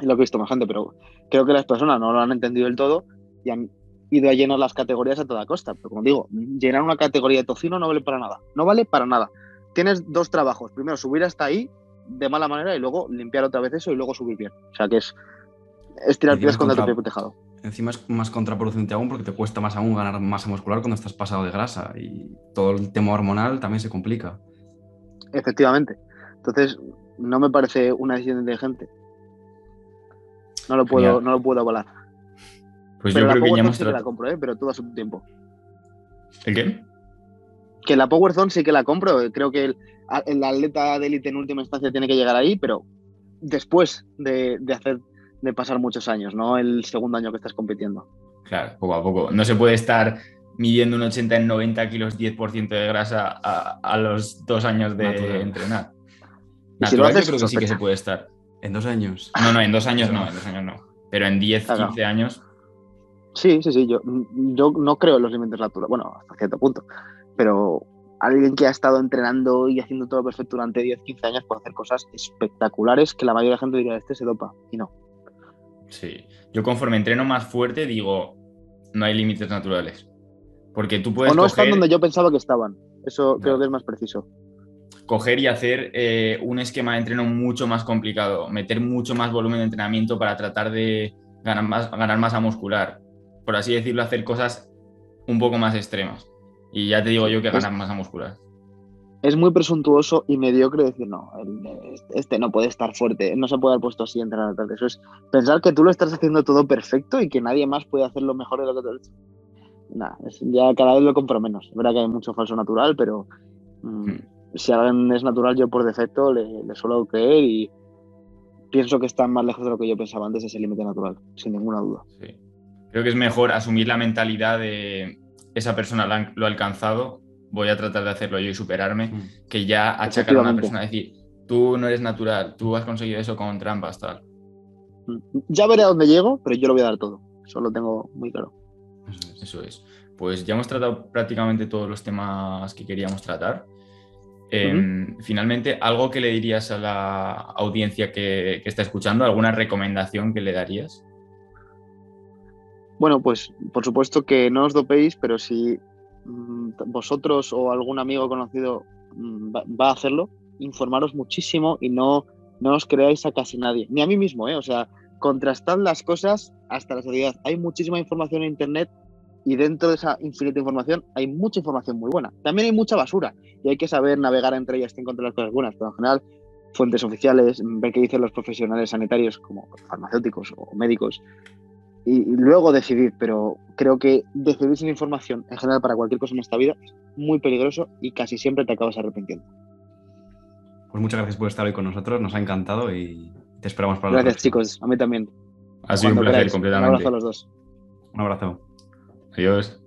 y lo que he visto más gente, pero creo que las personas no lo han entendido del todo y han, ido a llenar las categorías a toda costa. Pero como digo, llenar una categoría de tocino no vale para nada. No vale para nada. Tienes dos trabajos. Primero, subir hasta ahí de mala manera y luego limpiar otra vez eso y luego subir bien. O sea que es, es tirar pies contra, tu tejado. Encima es más contraproducente aún porque te cuesta más aún ganar masa muscular cuando estás pasado de grasa y todo el tema hormonal también se complica. Efectivamente. Entonces, no me parece una decisión inteligente. No lo puedo, no lo puedo avalar. Pues yo creo que ya hemos sí que la compro, ¿eh? pero todo a su tiempo. ¿El qué? Que la Power Zone sí que la compro. Creo que el, atleta de élite en última instancia tiene que llegar ahí, pero después de, hacer de pasar muchos años, no el segundo año que estás compitiendo. Claro, poco a poco. No se puede estar midiendo un 80 en 90 kilos, 10% de grasa a, los dos años de entrenar. si lo haces, creo que sí que se puede estar. ¿En dos años? No, no, en dos años no, en dos años no. Pero en 10, 15 años Sí, sí, sí. Yo, yo no creo en los límites naturales. Bueno, hasta cierto punto. Pero alguien que ha estado entrenando y haciendo todo perfecto durante 10, 15 años puede hacer cosas espectaculares que la mayoría de la gente diría, este se dopa. Y no. Sí. Yo conforme entreno más fuerte digo, no hay límites naturales. Porque tú puedes. O no están donde yo pensaba que estaban. Eso creo que es más preciso. Coger y hacer eh, un esquema de entreno mucho más complicado, meter mucho más volumen de entrenamiento para tratar de ganar, más, ganar masa muscular por así decirlo, hacer cosas un poco más extremas. Y ya te digo yo que ganan masa muscular. Es muy presuntuoso y mediocre decir, no, este no puede estar fuerte, no se puede haber puesto así entrenar Eso es pensar que tú lo estás haciendo todo perfecto y que nadie más puede hacerlo mejor de lo que tú has hecho. nada, ya cada vez lo compro menos. Es verdad que hay mucho falso natural, pero mm, hmm. si alguien es natural, yo por defecto le, suelo creer y pienso que están más lejos de lo que yo pensaba antes de ese límite natural, sin ninguna duda. Sí. Creo que es mejor asumir la mentalidad de esa persona lo ha alcanzado, voy a tratar de hacerlo yo y superarme, hmm. que ya achacar a una persona, decir, tú no eres natural, tú has conseguido eso con trampas, tal. Mm, ya veré a dónde llego, pero yo lo voy a dar todo. Eso lo tengo muy claro. Eso es. Pues ya hemos tratado prácticamente todos los temas que queríamos tratar. Em, finalmente, ¿algo que le dirías a la audiencia que, está escuchando? ¿Alguna recomendación que le darías? Bueno, pues por supuesto que no os dopéis, pero si mm, vosotros o algún amigo conocido mm, va, a hacerlo, informaros muchísimo y no, no os creáis a casi nadie, ni a mí mismo, ¿eh? O sea, contrastad las cosas hasta la sociedad. Hay muchísima información en Internet y dentro de esa infinita información hay mucha información muy buena. También hay mucha basura y hay que saber navegar entre ellas encontrar las cosas buenas, pero en general fuentes oficiales, ver qué dicen los profesionales sanitarios como farmacéuticos o médicos y, luego decidir, pero creo que decidir sin información en general para cualquier cosa en esta vida es muy peligroso y casi siempre te acabas arrepintiendo. Pues muchas gracias por estar hoy con nosotros, nos ha encantado y te esperamos para Gracias, chicos. A mí también. Ha sido un placer, completamente. Un abrazo a los dos. Un abrazo. Adiós.